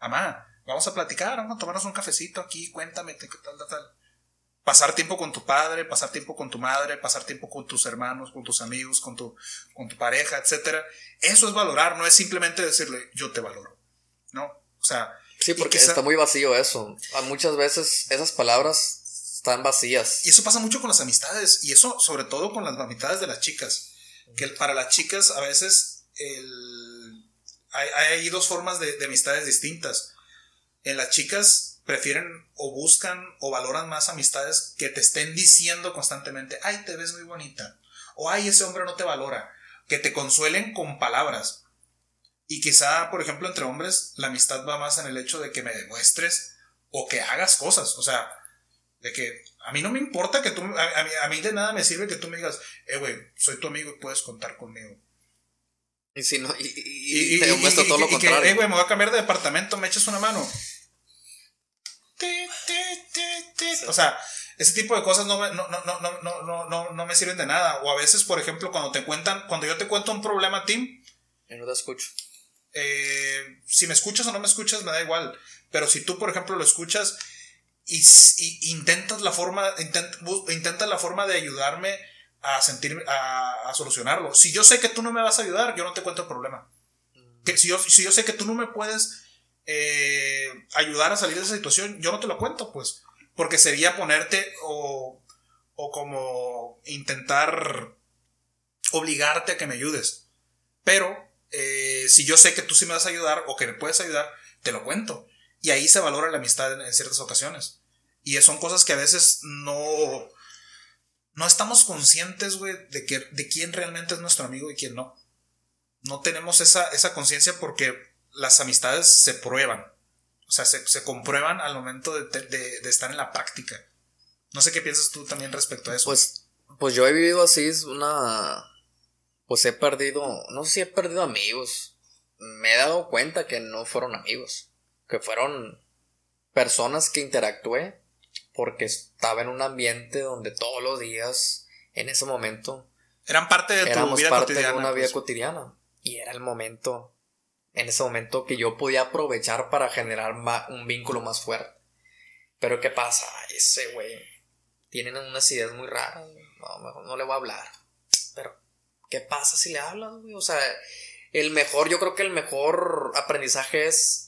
Amá, vamos a platicar, vamos a tomarnos un cafecito aquí, cuéntame, qué tal, tal, tal pasar tiempo con tu padre, pasar tiempo con tu madre, pasar tiempo con tus hermanos, con tus amigos, con tu, con tu pareja, etc. Eso es valorar, no es simplemente decirle yo te valoro, ¿no? O sea... Sí, porque está muy vacío eso. Muchas veces esas palabras están vacías. Y eso pasa mucho con las amistades, y eso sobre todo con las amistades de las chicas, que para las chicas a veces hay, dos formas de amistades distintas. En las chicas prefieren o buscan o valoran más amistades que te estén diciendo constantemente, ay, te ves muy bonita, o ay, ese hombre no te valora, que te consuelen con palabras. Y quizá, por ejemplo, entre hombres, la amistad va más en el hecho de que me demuestres o que hagas cosas, o sea, de que a mí no me importa que tú, a, mí, de nada me sirve que tú me digas, eh, güey, soy tu amigo y puedes contar conmigo. Y si no, y, te demuestro todo lo contrario. Que, eh, güey, me voy a cambiar de departamento, me echas una mano. O sea, ese tipo de cosas no me, no, no, no, no, no, no me sirven de nada. O a veces, por ejemplo, cuando te cuentan, cuando yo te cuento un problema, Tim. Y no te escucho. Eh, si me escuchas o no me escuchas, me da igual. Pero si tú, por ejemplo, lo escuchas y, intentas la forma, intentas la forma de ayudarme a sentir, a, a, solucionarlo. Si yo sé que tú no me vas a ayudar, yo no te cuento el problema. Que si yo, si yo sé que tú no me puedes eh, ayudar a salir de esa situación, yo no te lo cuento, pues, porque sería ponerte o, o como intentar obligarte a que me ayudes. Pero eh, si yo sé que tú sí me vas a ayudar o que me puedes ayudar, te lo cuento. Y ahí se valora la amistad en, ciertas ocasiones. Y son cosas que a veces no, no estamos conscientes, güey, de, que, de quién realmente es nuestro amigo y quién no. No tenemos esa, esa conciencia porque las amistades se prueban. O sea, se, comprueban al momento de, estar en la práctica. No sé qué piensas tú también respecto a eso. Pues, pues yo he vivido así, es una... Pues he perdido, no sé si he perdido amigos. Me he dado cuenta que no fueron amigos. Que fueron personas que interactué porque estaba en un ambiente donde todos los días, en ese momento... Eran parte de tu vida parte de una vida pues. cotidiana. Y era el momento en ese momento que yo podía aprovechar para generar un vínculo más fuerte. Pero ¿qué pasa? Ese güey tienen unas ideas muy raras. No, no le voy a hablar. Pero ¿qué pasa si le hablas, güey? O sea, el mejor, yo creo que el mejor aprendizaje es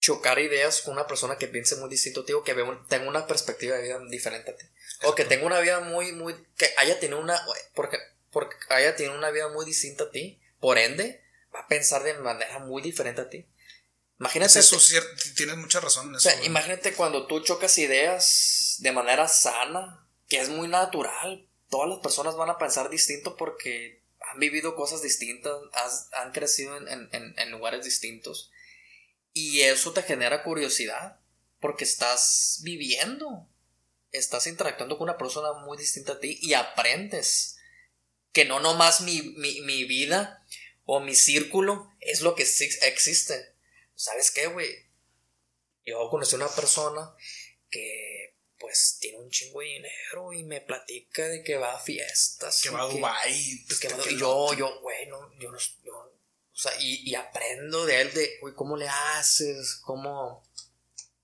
chocar ideas con una persona que piense muy distinto, tío, que tenga una perspectiva de vida diferente a ti. O que tenga una vida muy, muy. Que haya tenido una. Porque, porque haya tenido una vida muy distinta a ti. Por ende, va a pensar de manera muy diferente a ti. Imagínate. Eso, tienes mucha razón en eso. O sea, imagínate cuando tú chocas ideas de manera sana, que es muy natural. Todas las personas van a pensar distinto porque han vivido cosas distintas, han crecido en, en, en lugares distintos. Y eso te genera curiosidad porque estás viviendo, estás interactuando con una persona muy distinta a ti y aprendes que no nomás mi, mi, vida o mi círculo es lo que existe. ¿Sabes qué, güey? Yo conocí a una persona que pues tiene un chingo de dinero y me platica de que va a fiestas. Que va a Dubai. y yo, yo, güey, no, yo no, sea, y, y aprendo de él de, güey, ¿cómo le haces? ¿Cómo?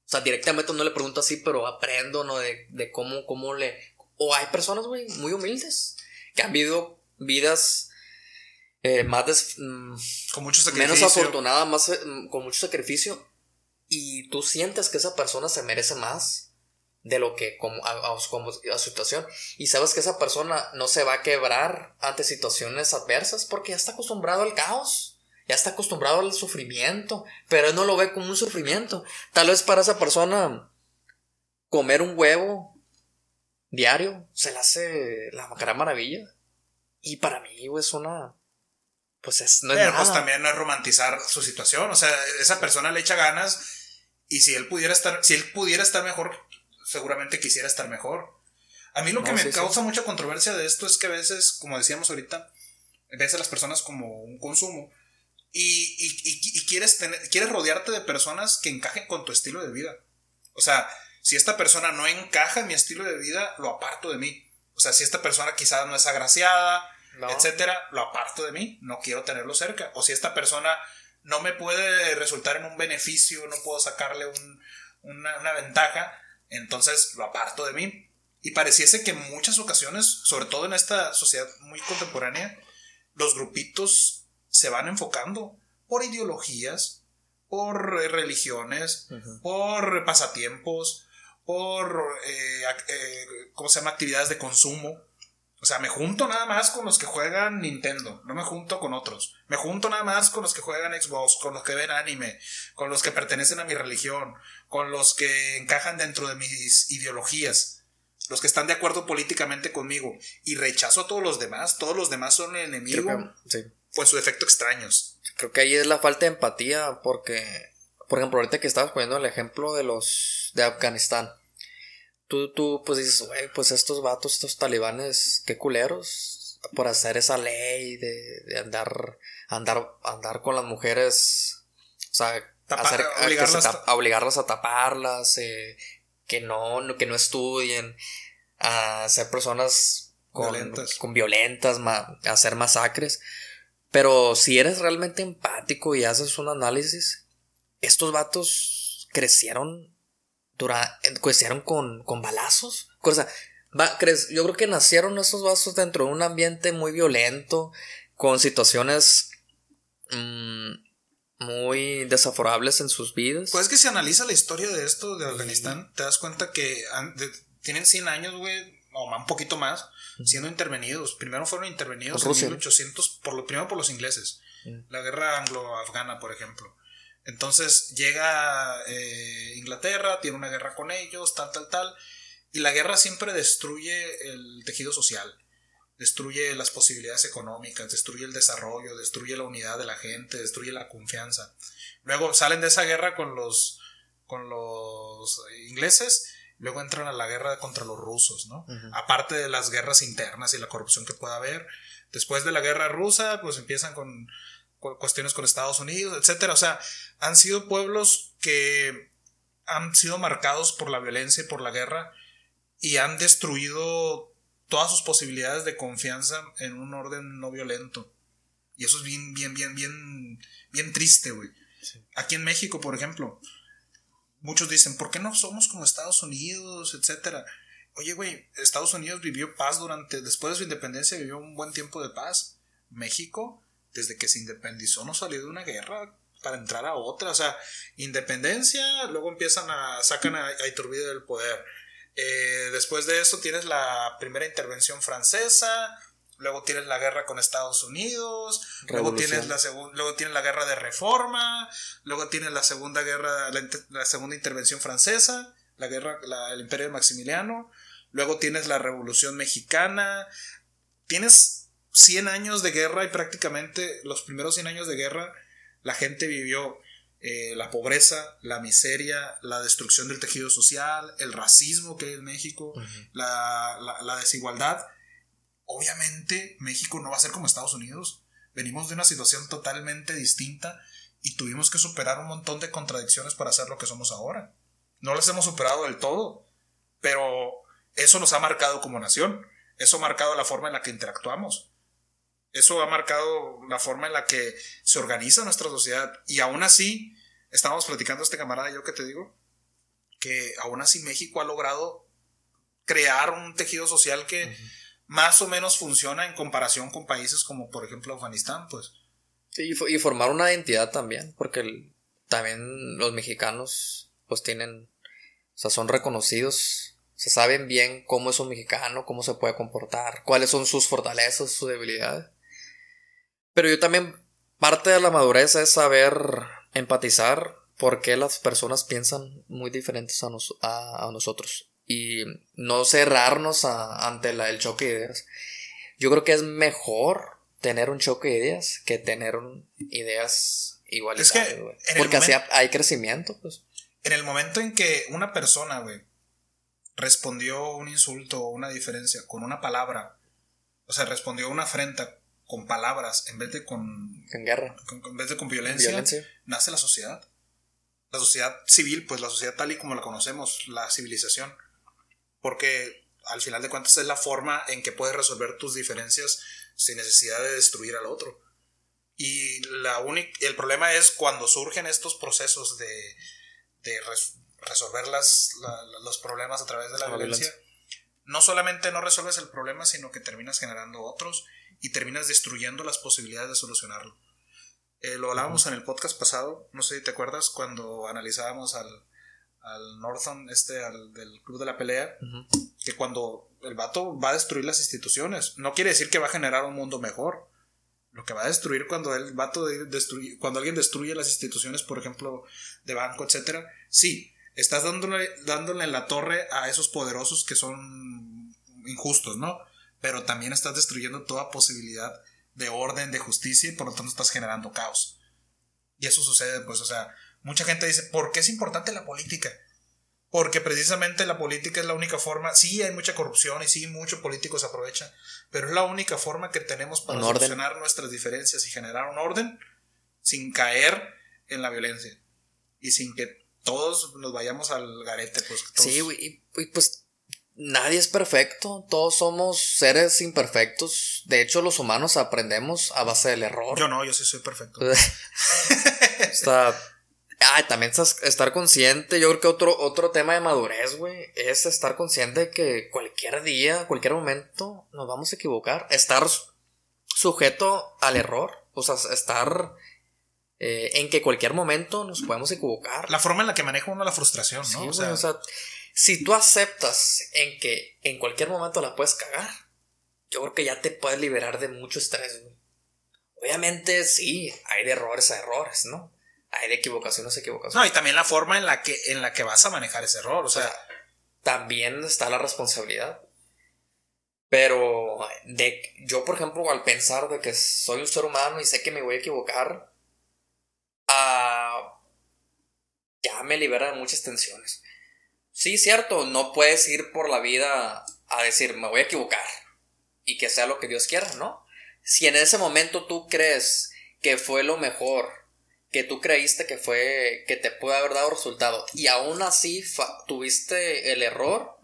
O sea, directamente no le pregunto así, pero aprendo, ¿no? De, de cómo, cómo le... O hay personas, güey, muy humildes, que han vivido vidas eh, más... Des, mm, con mucho sacrificio. Menos afortunadas, más, eh, con mucho sacrificio. Y tú sientes que esa persona se merece más de lo que como a, a, su situación y sabes que esa persona no se va a quebrar ante situaciones adversas porque ya está acostumbrado al caos ya está acostumbrado al sufrimiento, pero él no lo ve como un sufrimiento. Tal vez para esa persona comer un huevo diario se le hace la gran maravilla. Y para mí es una... Pues es, no es pero pues también no es romantizar su situación. O sea, esa persona le echa ganas y si él pudiera estar, si él pudiera estar mejor, seguramente quisiera estar mejor. A mí lo que me causa mucha controversia de esto es que a veces, como decíamos ahorita, ves a las personas como un consumo y, quieres, tener, quieres rodearte de personas que encajen con tu estilo de vida. O sea, si esta persona no encaja en mi estilo de vida, lo aparto de mí. O sea, si esta persona quizás no es agraciada, etcétera, lo aparto de mí, no quiero tenerlo cerca. O si esta persona no me puede resultar en un beneficio, no puedo sacarle una, una ventaja, entonces lo aparto de mí. Y pareciese que en muchas ocasiones, sobre todo en esta sociedad muy contemporánea, los grupitos se van enfocando por ideologías, por eh, religiones, por pasatiempos, por, eh, eh, ¿cómo se llama?, actividades de consumo. O sea, me junto nada más con los que juegan Nintendo, no me junto con otros. Me junto nada más con los que juegan Xbox, con los que ven anime, con los que pertenecen a mi religión, con los que encajan dentro de mis ideologías, los que están de acuerdo políticamente conmigo. Y rechazo a todos los demás, todos los demás son enemigos. Sí pues su efecto extraños. Creo que ahí es la falta de empatía porque, por ejemplo, ahorita que estabas poniendo el ejemplo de los de Afganistán, tú, tú pues dices, güey, pues estos vatos, estos talibanes, qué culeros por hacer esa ley de, de andar, andar, andar con las mujeres, o sea, hacer, obligarlas, a, taparlas, eh, que no, que no estudien, a ser personas con violentas, con violentas hacer masacres. Pero si eres realmente empático y haces un análisis, estos vatos crecieron, crecieron con, con balazos. O sea, yo creo que nacieron estos vatos dentro de un ambiente muy violento, con situaciones mm, muy desafavorables en sus vidas. Pues es que si analiza la historia de esto de Afganistán, te das cuenta que tienen 100 años, güey, o un poquito más, siendo intervenidos. Primero fueron intervenidos en 1800, por lo, primero por los ingleses. La guerra anglo-afgana, por ejemplo. Entonces llega eh, Inglaterra, tiene una guerra con ellos, tal, tal, tal. Y la guerra siempre destruye el tejido social, destruye las posibilidades económicas, destruye el desarrollo, destruye la unidad de la gente, destruye la confianza. Luego salen de esa guerra con los, con los ingleses Luego entran a la guerra contra los rusos, ¿no? Aparte de las guerras internas y la corrupción que pueda haber. Después de la guerra rusa, pues empiezan con, cuestiones con Estados Unidos, etcétera. O sea, han sido pueblos que han sido marcados por la violencia y por la guerra y han destruido todas sus posibilidades de confianza en un orden no violento. Y eso es bien, bien, bien, bien, bien triste, güey. Aquí en México, por ejemplo, muchos dicen, ¿por qué no somos como Estados Unidos, etcétera? Oye, güey, Estados Unidos vivió paz durante, después de su independencia, vivió un buen tiempo de paz. México, desde que se independizó, no salió de una guerra para entrar a otra. O sea, independencia, luego empiezan a, sacan a, a Iturbide del poder. Eh, después de eso tienes la primera intervención francesa, luego tienes la guerra con Estados Unidos, luego tienes, la luego tienes la guerra de reforma, luego tienes la segunda guerra, la, segunda intervención francesa, la guerra, el imperio de Maximiliano, luego tienes la revolución mexicana, tienes 100 años de guerra y prácticamente los primeros 100 años de guerra la gente vivió eh, la pobreza, la miseria, la destrucción del tejido social, el racismo que hay en México, la, desigualdad. Obviamente México no va a ser como Estados Unidos. Venimos de una situación totalmente distinta y tuvimos que superar un montón de contradicciones para ser lo que somos ahora. No las hemos superado del todo, pero eso nos ha marcado como nación. Eso ha marcado la forma en la que interactuamos. Eso ha marcado la forma en la que se organiza nuestra sociedad. Y aún así, estamos platicando este camarada, yo que te digo, que aún así México ha logrado crear un tejido social que más o menos funciona en comparación con países como por ejemplo Afganistán, pues. Y formar una identidad también, porque también los mexicanos pues tienen, o sea, son reconocidos, se saben bien cómo es un mexicano, cómo se puede comportar, cuáles son sus fortalezas, sus debilidades. Pero yo también, parte de la madurez es saber empatizar por qué las personas piensan muy diferentes a, a, nosotros y no cerrarnos ante el choque de ideas. Yo creo que es mejor tener un choque de ideas que tener ideas iguales. Es que porque así hay crecimiento. Pues. En el momento en que una persona, güey, respondió un insulto o una diferencia con una palabra, o sea, respondió una afrenta con palabras, en vez de con... guerra. en vez de con violencia, nace la sociedad. La sociedad civil, pues la sociedad tal y como la conocemos, la civilización. Porque al final de cuentas es la forma en que puedes resolver tus diferencias sin necesidad de destruir al otro. Y la el problema es cuando surgen estos procesos de, de resolver las, los problemas a través de la, violencia, no solamente no resuelves el problema, sino que terminas generando otros y terminas destruyendo las posibilidades de solucionarlo. Eh, lo hablábamos en el podcast pasado, no sé si te acuerdas, cuando analizábamos al, al Northon, este, al del Club de la Pelea, que cuando el vato va a destruir las instituciones, no quiere decir que va a generar un mundo mejor. Lo que va a destruir cuando el vato destruye, cuando alguien destruye las instituciones, por ejemplo, de banco, etcétera, sí, estás dándole, dándole en la torre a esos poderosos que son injustos, ¿no? pero también estás destruyendo toda posibilidad de orden, de justicia y por lo tanto estás generando caos. Y eso sucede, pues, o sea, mucha gente dice, ¿por qué es importante la política? Porque precisamente la política es la única forma, sí hay mucha corrupción y sí muchos políticos aprovechan, pero es la única forma que tenemos para solucionar nuestras diferencias y generar un orden sin caer en la violencia y sin que todos nos vayamos al garete, pues. Sí, y, y pues nadie es perfecto, todos somos seres imperfectos. De hecho, los humanos aprendemos a base del error. Yo no, yo sí soy perfecto. Está. Ah, también estar consciente. Yo creo que otro, otro tema de madurez, güey, es estar consciente de que cualquier día, cualquier momento, nos vamos a equivocar. Estar sujeto al error. O sea, estar eh, en que cualquier momento nos podemos equivocar. La forma en la que maneja uno la frustración, ¿no? o sea si tú aceptas en que en cualquier momento la puedes cagar, yo creo que ya te puedes liberar de mucho estrés, Obviamente sí, hay de errores a errores, ¿no? Hay de equivocaciones a equivocaciones. No, y también la forma en la que, en la que vas a manejar ese error, o sea, también está la responsabilidad. Pero de yo, por ejemplo, al pensar de que soy un ser humano y sé que me voy a equivocar, ah, ya me libera de muchas tensiones. Sí, cierto, no puedes ir por la vida a decir, me voy a equivocar y que sea lo que Dios quiera, ¿no? Si en ese momento tú crees que fue lo mejor, que tú creíste que fue, que te puede haber dado resultado y aún así tuviste el error,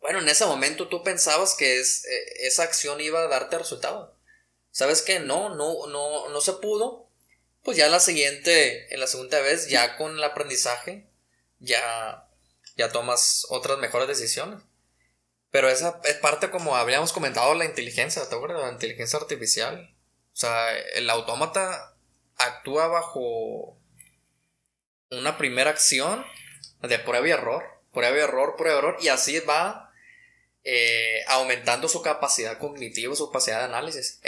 bueno, en ese momento tú pensabas que es, eh, esa acción iba a darte resultado. ¿Sabes qué? No, no, no, no se pudo. Pues ya la siguiente, en la segunda vez, ya con el aprendizaje, ya ya tomas otras mejores decisiones. Pero esa es parte como habíamos comentado la inteligencia, ¿te acuerdas? La inteligencia artificial. O sea, el autómata actúa bajo una primera acción de prueba y error. prueba y error, prueba y error, y así va eh, aumentando su capacidad cognitiva, su capacidad de análisis.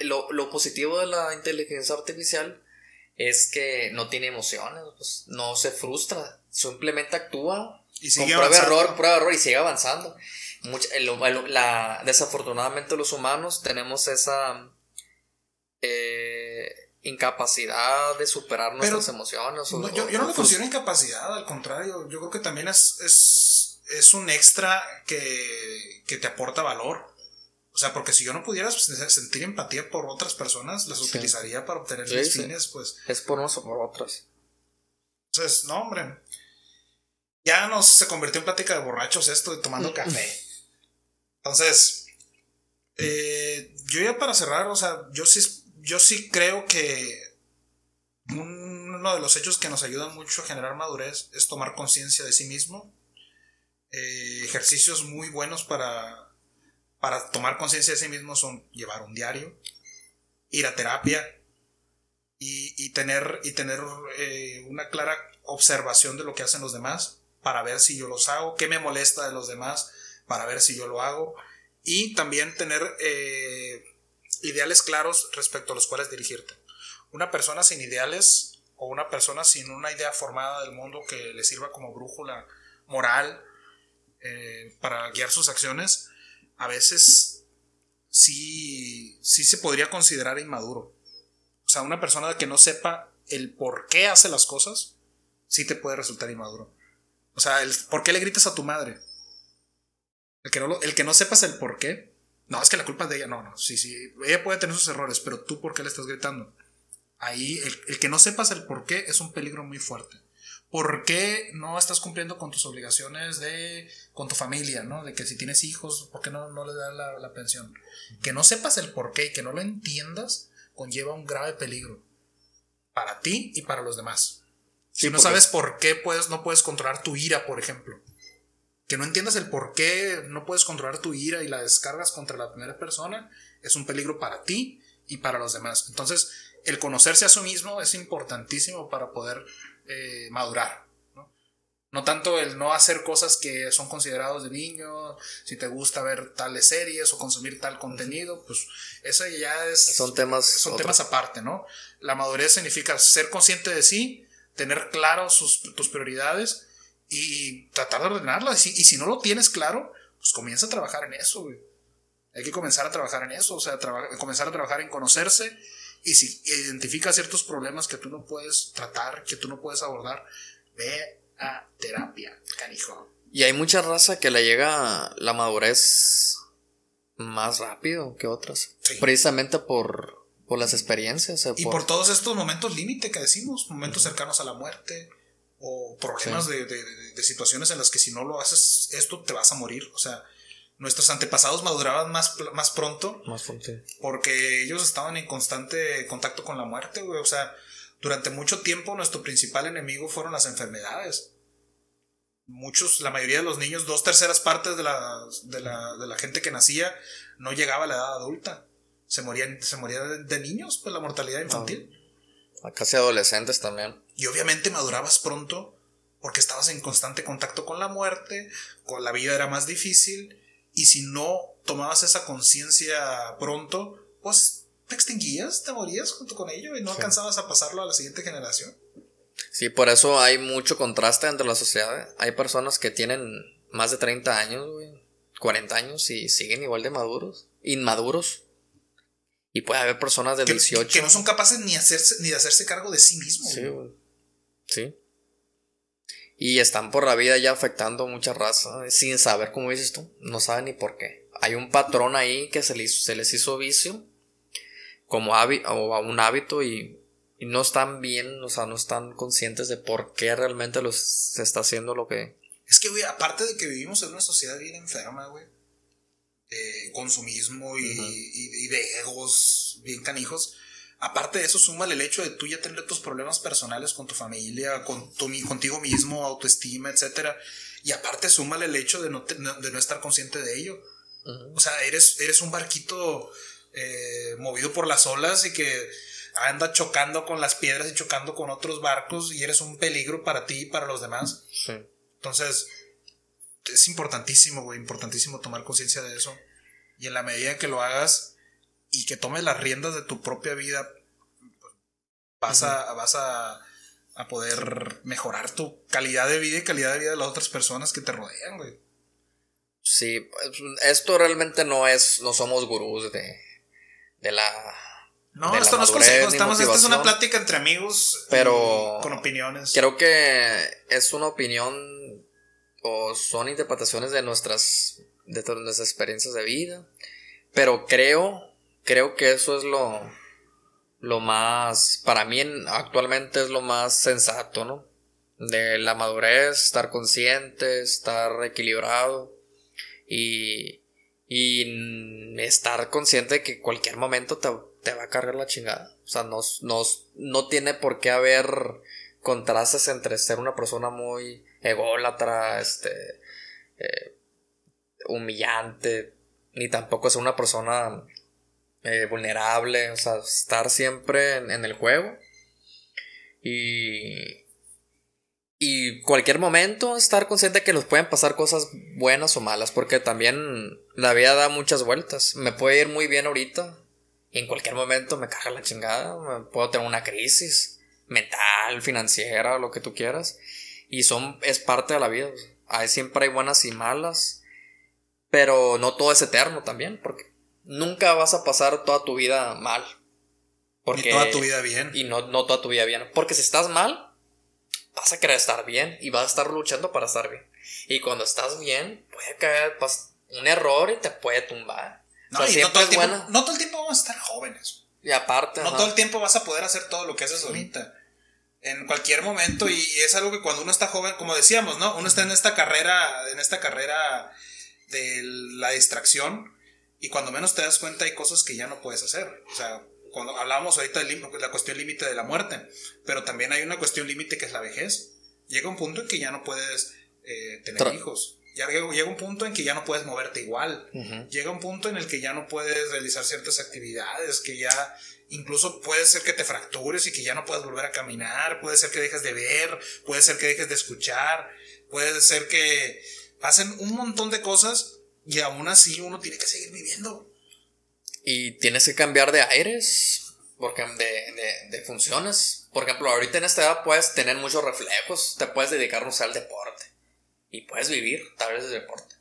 lo, positivo de la inteligencia artificial es que no tiene emociones, pues, no se frustra, simplemente actúa y sigue con prueba error, prueba error y sigue avanzando. la, desafortunadamente los humanos tenemos esa eh, incapacidad de superar nuestras emociones. yo, no lo considero incapacidad, al contrario, yo creo que también es, es, es un extra que, que, te aporta valor. O sea, porque si yo no pudiera sentir empatía por otras personas, las utilizaría para obtener mis fines, pues. Es por unos o por otras. Entonces, no, hombre. Ya no se convirtió en plática de borrachos esto de tomando café. Entonces, eh, yo ya para cerrar, o sea, yo sí yo sí creo que uno de los hechos que nos ayudan mucho a generar madurez es tomar conciencia de sí mismo. Eh, ejercicios muy buenos para, para tomar conciencia de sí mismo son llevar un diario, ir a terapia y, tener, y tener eh, una clara observación de lo que hacen los demás para ver si yo los hago, qué me molesta de los demás, para ver si yo lo hago y también tener eh, ideales claros respecto a los cuales dirigirte. Una persona sin ideales o una persona sin una idea formada del mundo que le sirva como brújula moral eh, para guiar sus acciones, a veces sí, sí se podría considerar inmaduro. O sea, una persona que no sepa el por qué hace las cosas, sí te puede resultar inmaduro. O sea, el, ¿por qué le gritas a tu madre? El que, no, el que no sepas el por qué, no, es que la culpa es de ella. No, no. Sí, sí. Ella puede tener sus errores, pero tú, ¿por qué le estás gritando? Ahí, el, que no sepas el por qué es un peligro muy fuerte. ¿Por qué no estás cumpliendo con tus obligaciones de, con tu familia, ¿no? De que si tienes hijos, ¿por qué no, no le das la, pensión? Que no sepas el por qué y que no lo entiendas conlleva un grave peligro para ti y para los demás. Si no sabes por qué puedes, no puedes controlar tu ira, por ejemplo que no entiendas el por qué no puedes controlar tu ira y la descargas contra la primera persona, es un peligro para ti y para los demás. Entonces, el conocerse a sí mismo es importantísimo para poder eh, madurar. ¿no? tanto el no hacer cosas que son considerados de niño, si te gusta ver tales series o consumir tal contenido, pues eso ya es... Son temas... Son temas aparte, ¿no? La madurez significa ser consciente de sí, tener claro tus prioridades y tratar de ordenarlas. Y, si no lo tienes claro, pues comienza a trabajar en eso, Hay que comenzar a trabajar en eso, o sea, comenzar a trabajar en conocerse. Y si identificas ciertos problemas que tú no puedes tratar, que tú no puedes abordar, ve a terapia, canijo. Y hay mucha raza que le llega la madurez más rápido que otras. Precisamente por, por las experiencias. y por... todos estos momentos límite que decimos, momentos cercanos a la muerte, o problemas de, de, situaciones en las que si no lo haces esto te vas a morir. O sea, nuestros antepasados maduraban más, más pronto. Más pronto. Porque ellos estaban en constante contacto con la muerte, güey. O sea, durante mucho tiempo nuestro principal enemigo fueron las enfermedades. Muchos, la mayoría de los niños, dos terceras partes de la, de la, de la gente que nacía no llegaba a la edad adulta. Se morían, se moría de, niños, pues la mortalidad infantil. casi adolescentes también. Y obviamente madurabas pronto porque estabas en constante contacto con la muerte, con la vida era más difícil y si no tomabas esa conciencia pronto, pues te extinguías, te morías junto con ello y no alcanzabas a pasarlo a la siguiente generación. Sí, por eso hay mucho contraste entre la sociedad. Hay personas que tienen más de 30 años, 40 años y siguen igual de maduros, inmaduros. Y puede haber personas de 18 que, no son capaces ni, hacerse, ni de hacerse cargo de sí mismos. Sí, Sí. Y están por la vida ya afectando mucha raza, sin saber, como dices tú, no saben ni por qué. Hay un patrón ahí que se les, se les hizo vicio, como hábito, o un hábito, y, no están bien, o sea, no están conscientes de por qué realmente los, se está haciendo lo que. Es que, güey, aparte de que vivimos en una sociedad bien enferma, güey, de consumismo y, y de egos bien canijos, Aparte de eso, súmale el hecho de tú ya tener tus problemas personales con tu familia, con tu, contigo mismo, autoestima, etc. Y aparte, súmale el hecho de no, de no estar consciente de ello. O sea, eres, eres un barquito eh, movido por las olas y que anda chocando con las piedras y chocando con otros barcos y eres un peligro para ti y para los demás. Entonces, es importantísimo, güey, importantísimo tomar conciencia de eso. Y en la medida que lo hagas y que tomes las riendas de tu propia vida, vas, a, vas a, a, poder mejorar tu calidad de vida y calidad de vida de las otras personas que te rodean, güey. Sí, pues, esto realmente no es, no somos gurús de, de la... No, esto no es consejo, estamos, esta es una plática entre amigos pero con opiniones. Creo que es una opinión o son interpretaciones de nuestras, de todas nuestras experiencias de vida, pero creo, creo que eso es lo, lo más, para mí actualmente es lo más sensato, ¿no? De la madurez, estar consciente, estar equilibrado y, y estar consciente de que cualquier momento te, va a cargar la chingada. O sea, no, no, no tiene por qué haber contrastes entre ser una persona muy ególatra, este, eh, humillante, ni tampoco ser una persona eh, vulnerable, o sea, estar siempre en, en el juego. Y, y cualquier momento estar consciente de que nos pueden pasar cosas buenas o malas, porque también la vida da muchas vueltas. Me puede ir muy bien ahorita y en cualquier momento me caga la chingada, puedo tener una crisis mental, financiera, lo que tú quieras. Y son, es parte de la vida. Hay, siempre hay buenas y malas, pero no todo es eterno también, porque nunca vas a pasar toda tu vida mal. Porque, toda tu vida bien. Y no, no toda tu vida bien. Porque si estás mal, vas a querer estar bien y vas a estar luchando para estar bien. Y cuando estás bien, puede caer pues, un error y te puede tumbar. No, y no, todo el tiempo, no todo el tiempo vamos a estar jóvenes. Y aparte. No todo el tiempo vas a poder hacer todo lo que haces ahorita. En cualquier momento, y, es algo que cuando uno está joven, como decíamos, ¿no? Uno está en esta carrera, en esta carrera de la distracción, y cuando menos te das cuenta hay cosas que ya no puedes hacer. O sea, cuando hablábamos ahorita de la cuestión límite de la muerte, pero también hay una cuestión límite que es la vejez. Llega un punto en que ya no puedes eh, tener hijos. Ya llega, un punto en que ya no puedes moverte igual. Llega un punto en el que ya no puedes realizar ciertas actividades, que ya incluso puede ser que te fractures y que ya no puedas volver a caminar, puede ser que dejes de ver, puede ser que dejes de escuchar, puede ser que pasen un montón de cosas y aún así uno tiene que seguir viviendo. Y tienes que cambiar de aires, porque de, de, funciones. Por ejemplo, ahorita en esta edad puedes tener muchos reflejos, te puedes dedicar al deporte. Y puedes vivir tal vez del deporte.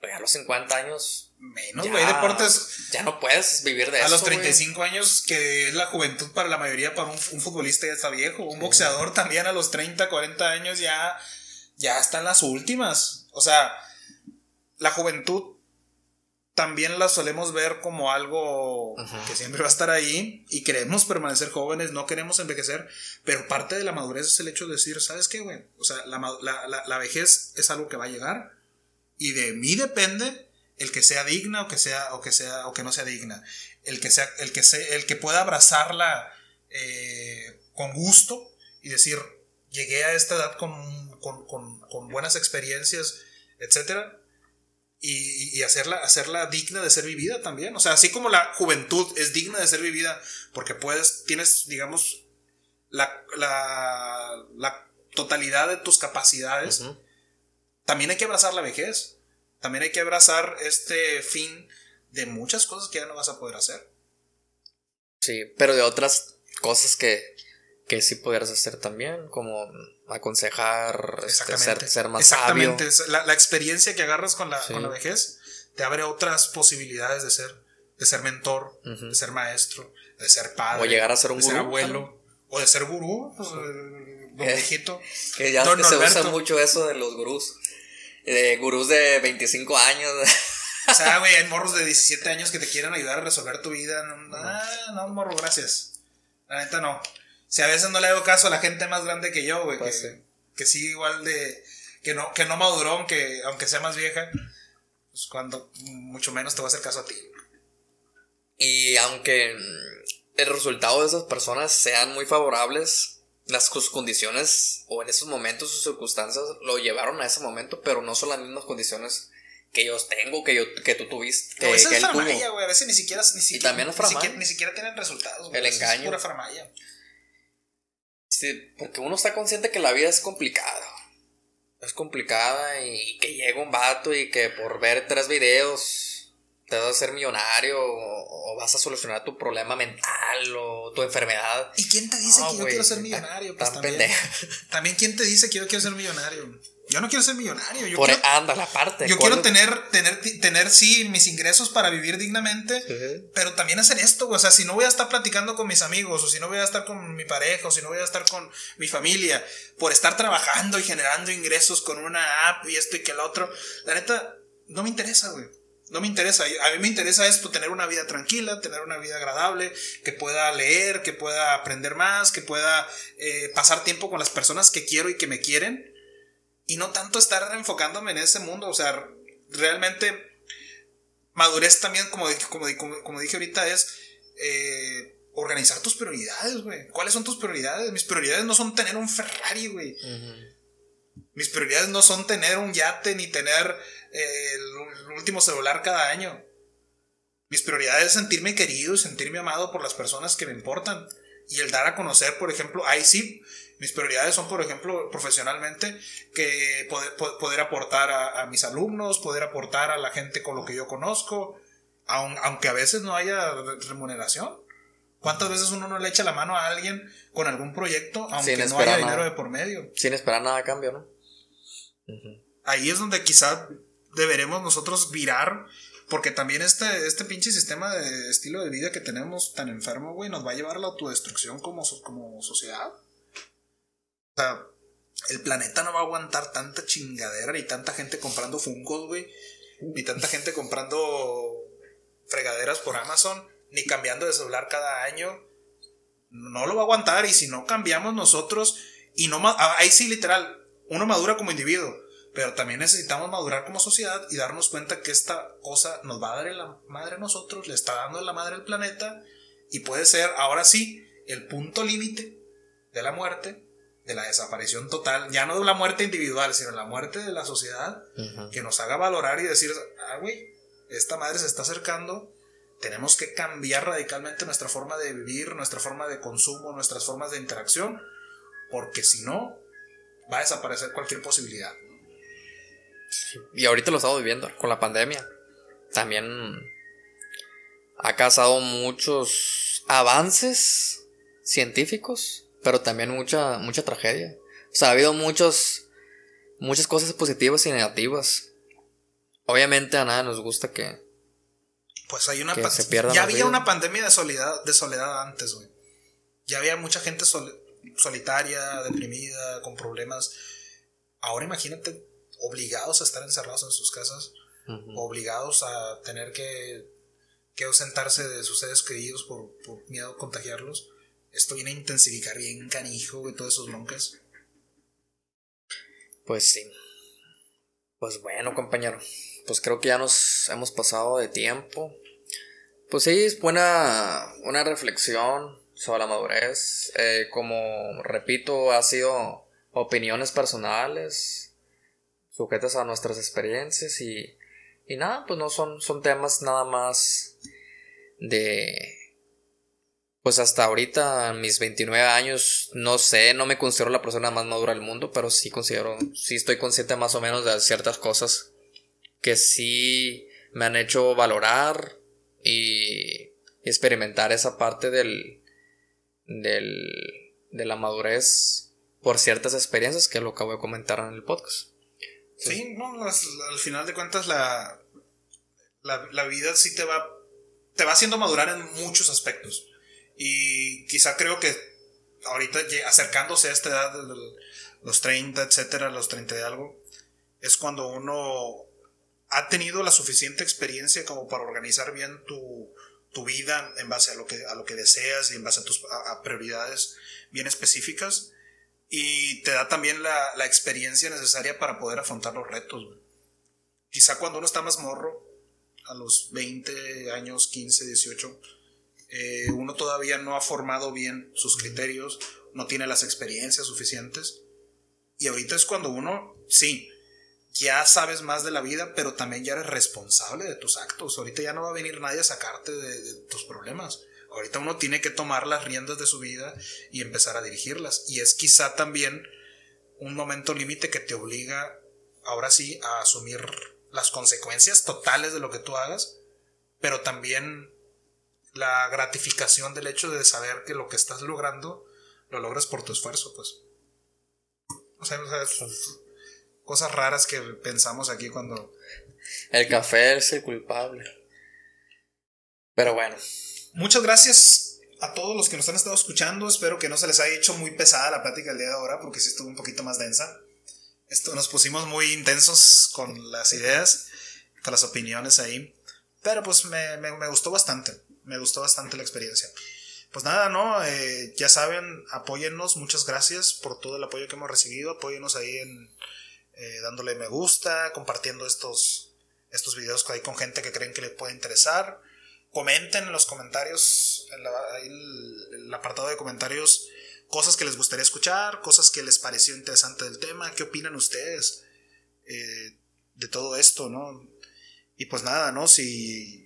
Pero ya a los 50 años. Menos, güey, deportes. Ya no puedes vivir de eso. A los 35 años, que es la juventud para la mayoría, para un, futbolista ya está viejo. Un boxeador también a los 30, 40 años ya, ya está en las últimas. O sea, la juventud también la solemos ver como algo que siempre va a estar ahí y queremos permanecer jóvenes, no queremos envejecer, pero parte de la madurez es el hecho de decir, ¿sabes qué, güey? O sea, la, vejez es algo que va a llegar y de mí depende el que sea digna o que sea o que sea o que no sea digna, el que sea el que sea, el que pueda abrazarla eh, con gusto y decir, llegué a esta edad con, con, con, con buenas experiencias, etcétera y, y, hacerla, hacerla digna de ser vivida también. O sea, así como la juventud es digna de ser vivida, porque puedes, tienes, digamos, la, la, la totalidad de tus capacidades, también hay que abrazar la vejez. También hay que abrazar este fin de muchas cosas que ya no vas a poder hacer. Sí, pero de otras cosas que, que sí pudieras hacer también, como aconsejar, este, ser, ser, más Exactamente. La, la, experiencia que agarras con la, con la, vejez te abre otras posibilidades de ser, de ser mentor, de ser maestro, de ser padre. O llegar a ser un gurú. abuelo. O de ser gurú, pues, don viejito. Que ya se usa mucho eso de los gurús. De gurús de 25 años. O sea, güey, hay morros de 17 años que te quieren ayudar a resolver tu vida. No, ah, no morro, gracias. La neta no. Si a veces no le hago caso a la gente más grande que yo, güey, pues que, sí. igual de. Que no, que no maduró, aunque, aunque sea más vieja, pues cuando mucho menos te va a hacer caso a ti. Y aunque el resultado de esas personas sean muy favorables, las condiciones o en esos momentos sus circunstancias lo llevaron a ese momento, pero no son las mismas condiciones que yo tengo, que, yo, que tú tuviste. Que, a veces es güey. A veces ni siquiera, ni siquiera, y también es ni, siquiera, ni siquiera tienen resultados. El engaño. Es pura farmaya. Sí, porque uno está consciente que la vida es complicada. es complicada y que llega un vato y que por ver tres videos te vas a ser millonario o, vas a solucionar tu problema mental o tu enfermedad. ¿Y quién te dice que yo quiero ser millonario? Pues también, también, ¿quién te dice que yo quiero ser millonario? Yo no quiero ser millonario. Yo Por quiero, anda la parte. Yo quiero tener, tener, tener, sí, mis ingresos para vivir dignamente, pero también hacer esto, O sea, si no voy a estar platicando con mis amigos, o si no voy a estar con mi pareja, o si no voy a estar con mi familia, por estar trabajando y generando ingresos con una app y esto y que el otro, la neta, no me interesa, güey. No me interesa. A mí me interesa esto, tener una vida tranquila, tener una vida agradable, que pueda leer, que pueda aprender más, que pueda eh, pasar tiempo con las personas que quiero y que me quieren y no tanto estar enfocándome en ese mundo, o sea, realmente madurez también, como, como, como, dije ahorita, es eh, organizar tus prioridades, güey. ¿Cuáles son tus prioridades? Mis prioridades no son tener un Ferrari, güey. Mis prioridades no son tener un yate ni tener eh, el último celular cada año. Mis prioridades es sentirme querido y sentirme amado por las personas que me importan. Y el dar a conocer, por ejemplo, sí, mis prioridades son, por ejemplo, profesionalmente, que poder, aportar a, mis alumnos, poder aportar a la gente con lo que yo conozco, aunque a veces no haya remuneración. ¿Cuántas veces uno no le echa la mano a alguien con algún proyecto, aunque no haya dinero de por medio? Sin esperar nada a cambio, ¿no? Ahí es donde quizá deberemos nosotros virar, porque también este, este pinche sistema de estilo de vida que tenemos tan enfermo, güey, nos va a llevar a la autodestrucción como, como sociedad. El planeta no va a aguantar tanta chingadera ni tanta gente comprando fungos, güey. Ni tanta gente comprando fregaderas por Amazon, ni cambiando de celular cada año. No lo va a aguantar y si no cambiamos nosotros y no ahí sí literal, uno madura como individuo, pero también necesitamos madurar como sociedad y darnos cuenta que esta cosa nos va a dar en la madre a nosotros, le está dando en la madre al planeta y puede ser ahora sí el punto límite de la muerte de la desaparición total, ya no de la muerte individual, sino la muerte de la sociedad, que nos haga valorar y decir, ah, güey, esta madre se está acercando, tenemos que cambiar radicalmente nuestra forma de vivir, nuestra forma de consumo, nuestras formas de interacción, porque si no, va a desaparecer cualquier posibilidad. Y ahorita lo estamos viviendo con la pandemia. También ha causado muchos avances científicos pero también mucha, mucha tragedia. O sea, ha habido muchos, muchas cosas positivas y negativas. Obviamente a nada nos gusta que... Pues hay una... Ya había una pandemia de soledad, de soledad antes, güey. Ya había mucha gente solitaria, deprimida, con problemas. Ahora imagínate obligados a estar encerrados en sus casas, obligados a tener que, que ausentarse de sus seres queridos por, por miedo a contagiarlos esto viene a intensificar bien canijo, güey, todos esos broncas. Pues sí. Pues bueno, compañero. Pues creo que ya nos hemos pasado de tiempo. Pues sí, es buena una reflexión sobre la madurez. Eh, como repito, ha sido opiniones personales, sujetas a nuestras experiencias y, y nada, pues no son, son temas nada más de pues hasta ahorita, mis 29 años, no sé, no me considero la persona más madura del mundo, pero sí considero, sí estoy consciente más o menos de ciertas cosas que sí me han hecho valorar y experimentar esa parte del, del, de la madurez por ciertas experiencias que lo acabo de comentar en el podcast. Sí, no, al final de cuentas la, la, la vida sí te va, te va haciendo madurar en muchos aspectos y quizá creo que ahorita acercándose a esta edad los 30, etcétera, los 30 de algo, es cuando uno ha tenido la suficiente experiencia como para organizar bien tu, vida en base a lo, que, a lo que deseas y en base a tus prioridades bien específicas y te da también la, la, experiencia necesaria para poder afrontar los retos. Quizá cuando uno está más morro, a los 20 años, 15, 18, eh, uno todavía no ha formado bien sus criterios, no tiene las experiencias suficientes. Y ahorita es cuando uno, sí, ya sabes más de la vida, pero también ya eres responsable de tus actos. Ahorita ya no va a venir nadie a sacarte de, tus problemas. Ahorita uno tiene que tomar las riendas de su vida y empezar a dirigirlas. Y es quizá también un momento límite que te obliga ahora sí a asumir las consecuencias totales de lo que tú hagas, pero también la gratificación del hecho de saber que lo que estás logrando lo logras por tu esfuerzo, pues. O sea, son cosas raras que pensamos aquí cuando... El café es el culpable. Pero bueno. Muchas gracias a todos los que nos han estado escuchando. Espero que no se les haya hecho muy pesada la plática el día de ahora, porque sí estuvo un poquito más densa. Esto, nos pusimos muy intensos con las ideas, con las opiniones ahí. Pero pues me, me, gustó bastante. Me gustó bastante la experiencia. Pues nada, ¿no? Eh, ya saben, apóyennos. Muchas gracias por todo el apoyo que hemos recibido. Apóyennos ahí en eh, dándole me gusta, compartiendo estos, estos videos ahí con gente que creen que les puede interesar comenten en los comentarios, en el, apartado de comentarios, cosas que les gustaría escuchar, cosas que les pareció interesante del tema, qué opinan ustedes eh, de todo esto, ¿no? Y pues nada, ¿no? Si,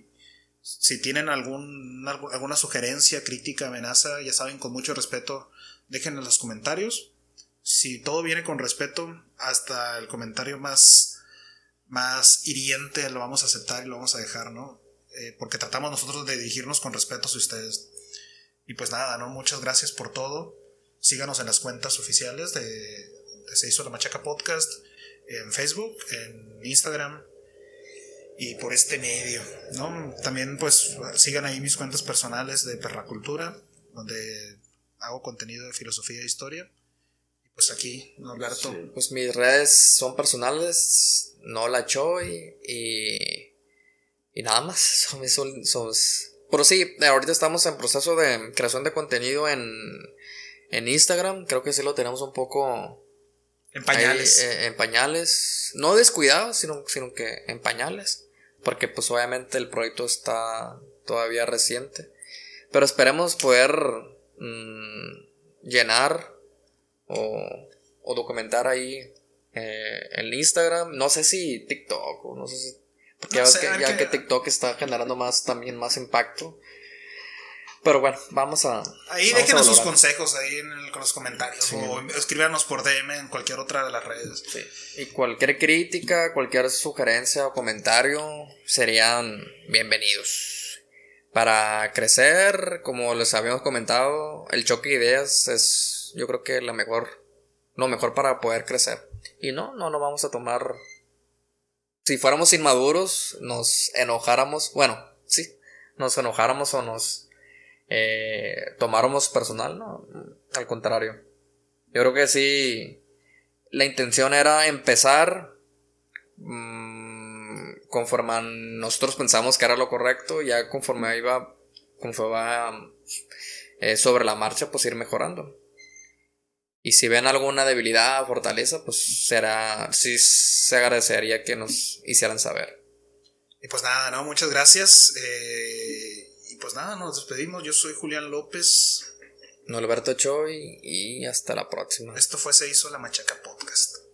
si tienen algún, alguna sugerencia, crítica, amenaza, ya saben, con mucho respeto, dejen en los comentarios. Si todo viene con respeto, hasta el comentario más, más hiriente lo vamos a aceptar y lo vamos a dejar, ¿no? Eh, porque tratamos nosotros de dirigirnos con respeto a ustedes. Y pues nada, ¿no? Muchas gracias por todo. Síganos en las cuentas oficiales de, Se hizo la Machaca Podcast, en Facebook, en Instagram y por este medio, ¿no? También pues sigan ahí mis cuentas personales de Perracultura, donde hago contenido de filosofía e historia. Y pues aquí, Norberto. pues mis redes son personales, no la Choy y y nada más, son, son, son, Pero sí, ahorita estamos en proceso de creación de contenido en, en Instagram. Creo que sí lo tenemos un poco... En pañales. Eh, en pañales. No descuidados, sino, sino que en pañales. Porque pues obviamente el proyecto está todavía reciente. Pero esperemos poder mm, llenar o, o, documentar ahí eh, en Instagram. No sé si TikTok o no sé si porque ya, que, TikTok está generando más también más impacto. Pero bueno, vamos a. Ahí déjenos sus consejos ahí en los comentarios. O escríbanos por DM en cualquier otra de las redes. Y cualquier crítica, cualquier sugerencia o comentario serían bienvenidos. Para crecer, como les habíamos comentado, el choque de ideas es, yo creo que la mejor, lo mejor para poder crecer. Y no, no nos vamos a tomar si fuéramos inmaduros, nos enojáramos, bueno, sí, nos enojáramos o nos eh, tomáramos personal, no, al contrario. Yo creo que sí, la intención era empezar mmm, conforme nosotros pensamos que era lo correcto, ya conforme iba, conforme va eh, sobre la marcha, pues ir mejorando. Y si ven alguna debilidad o fortaleza, pues será, sí se agradecería que nos hicieran saber. Y pues nada, ¿no? Muchas gracias. Eh, y pues nada, nos despedimos. Yo soy Julián López. Norberto Choi y hasta la próxima. Esto fue Se hizo la Machaca Podcast.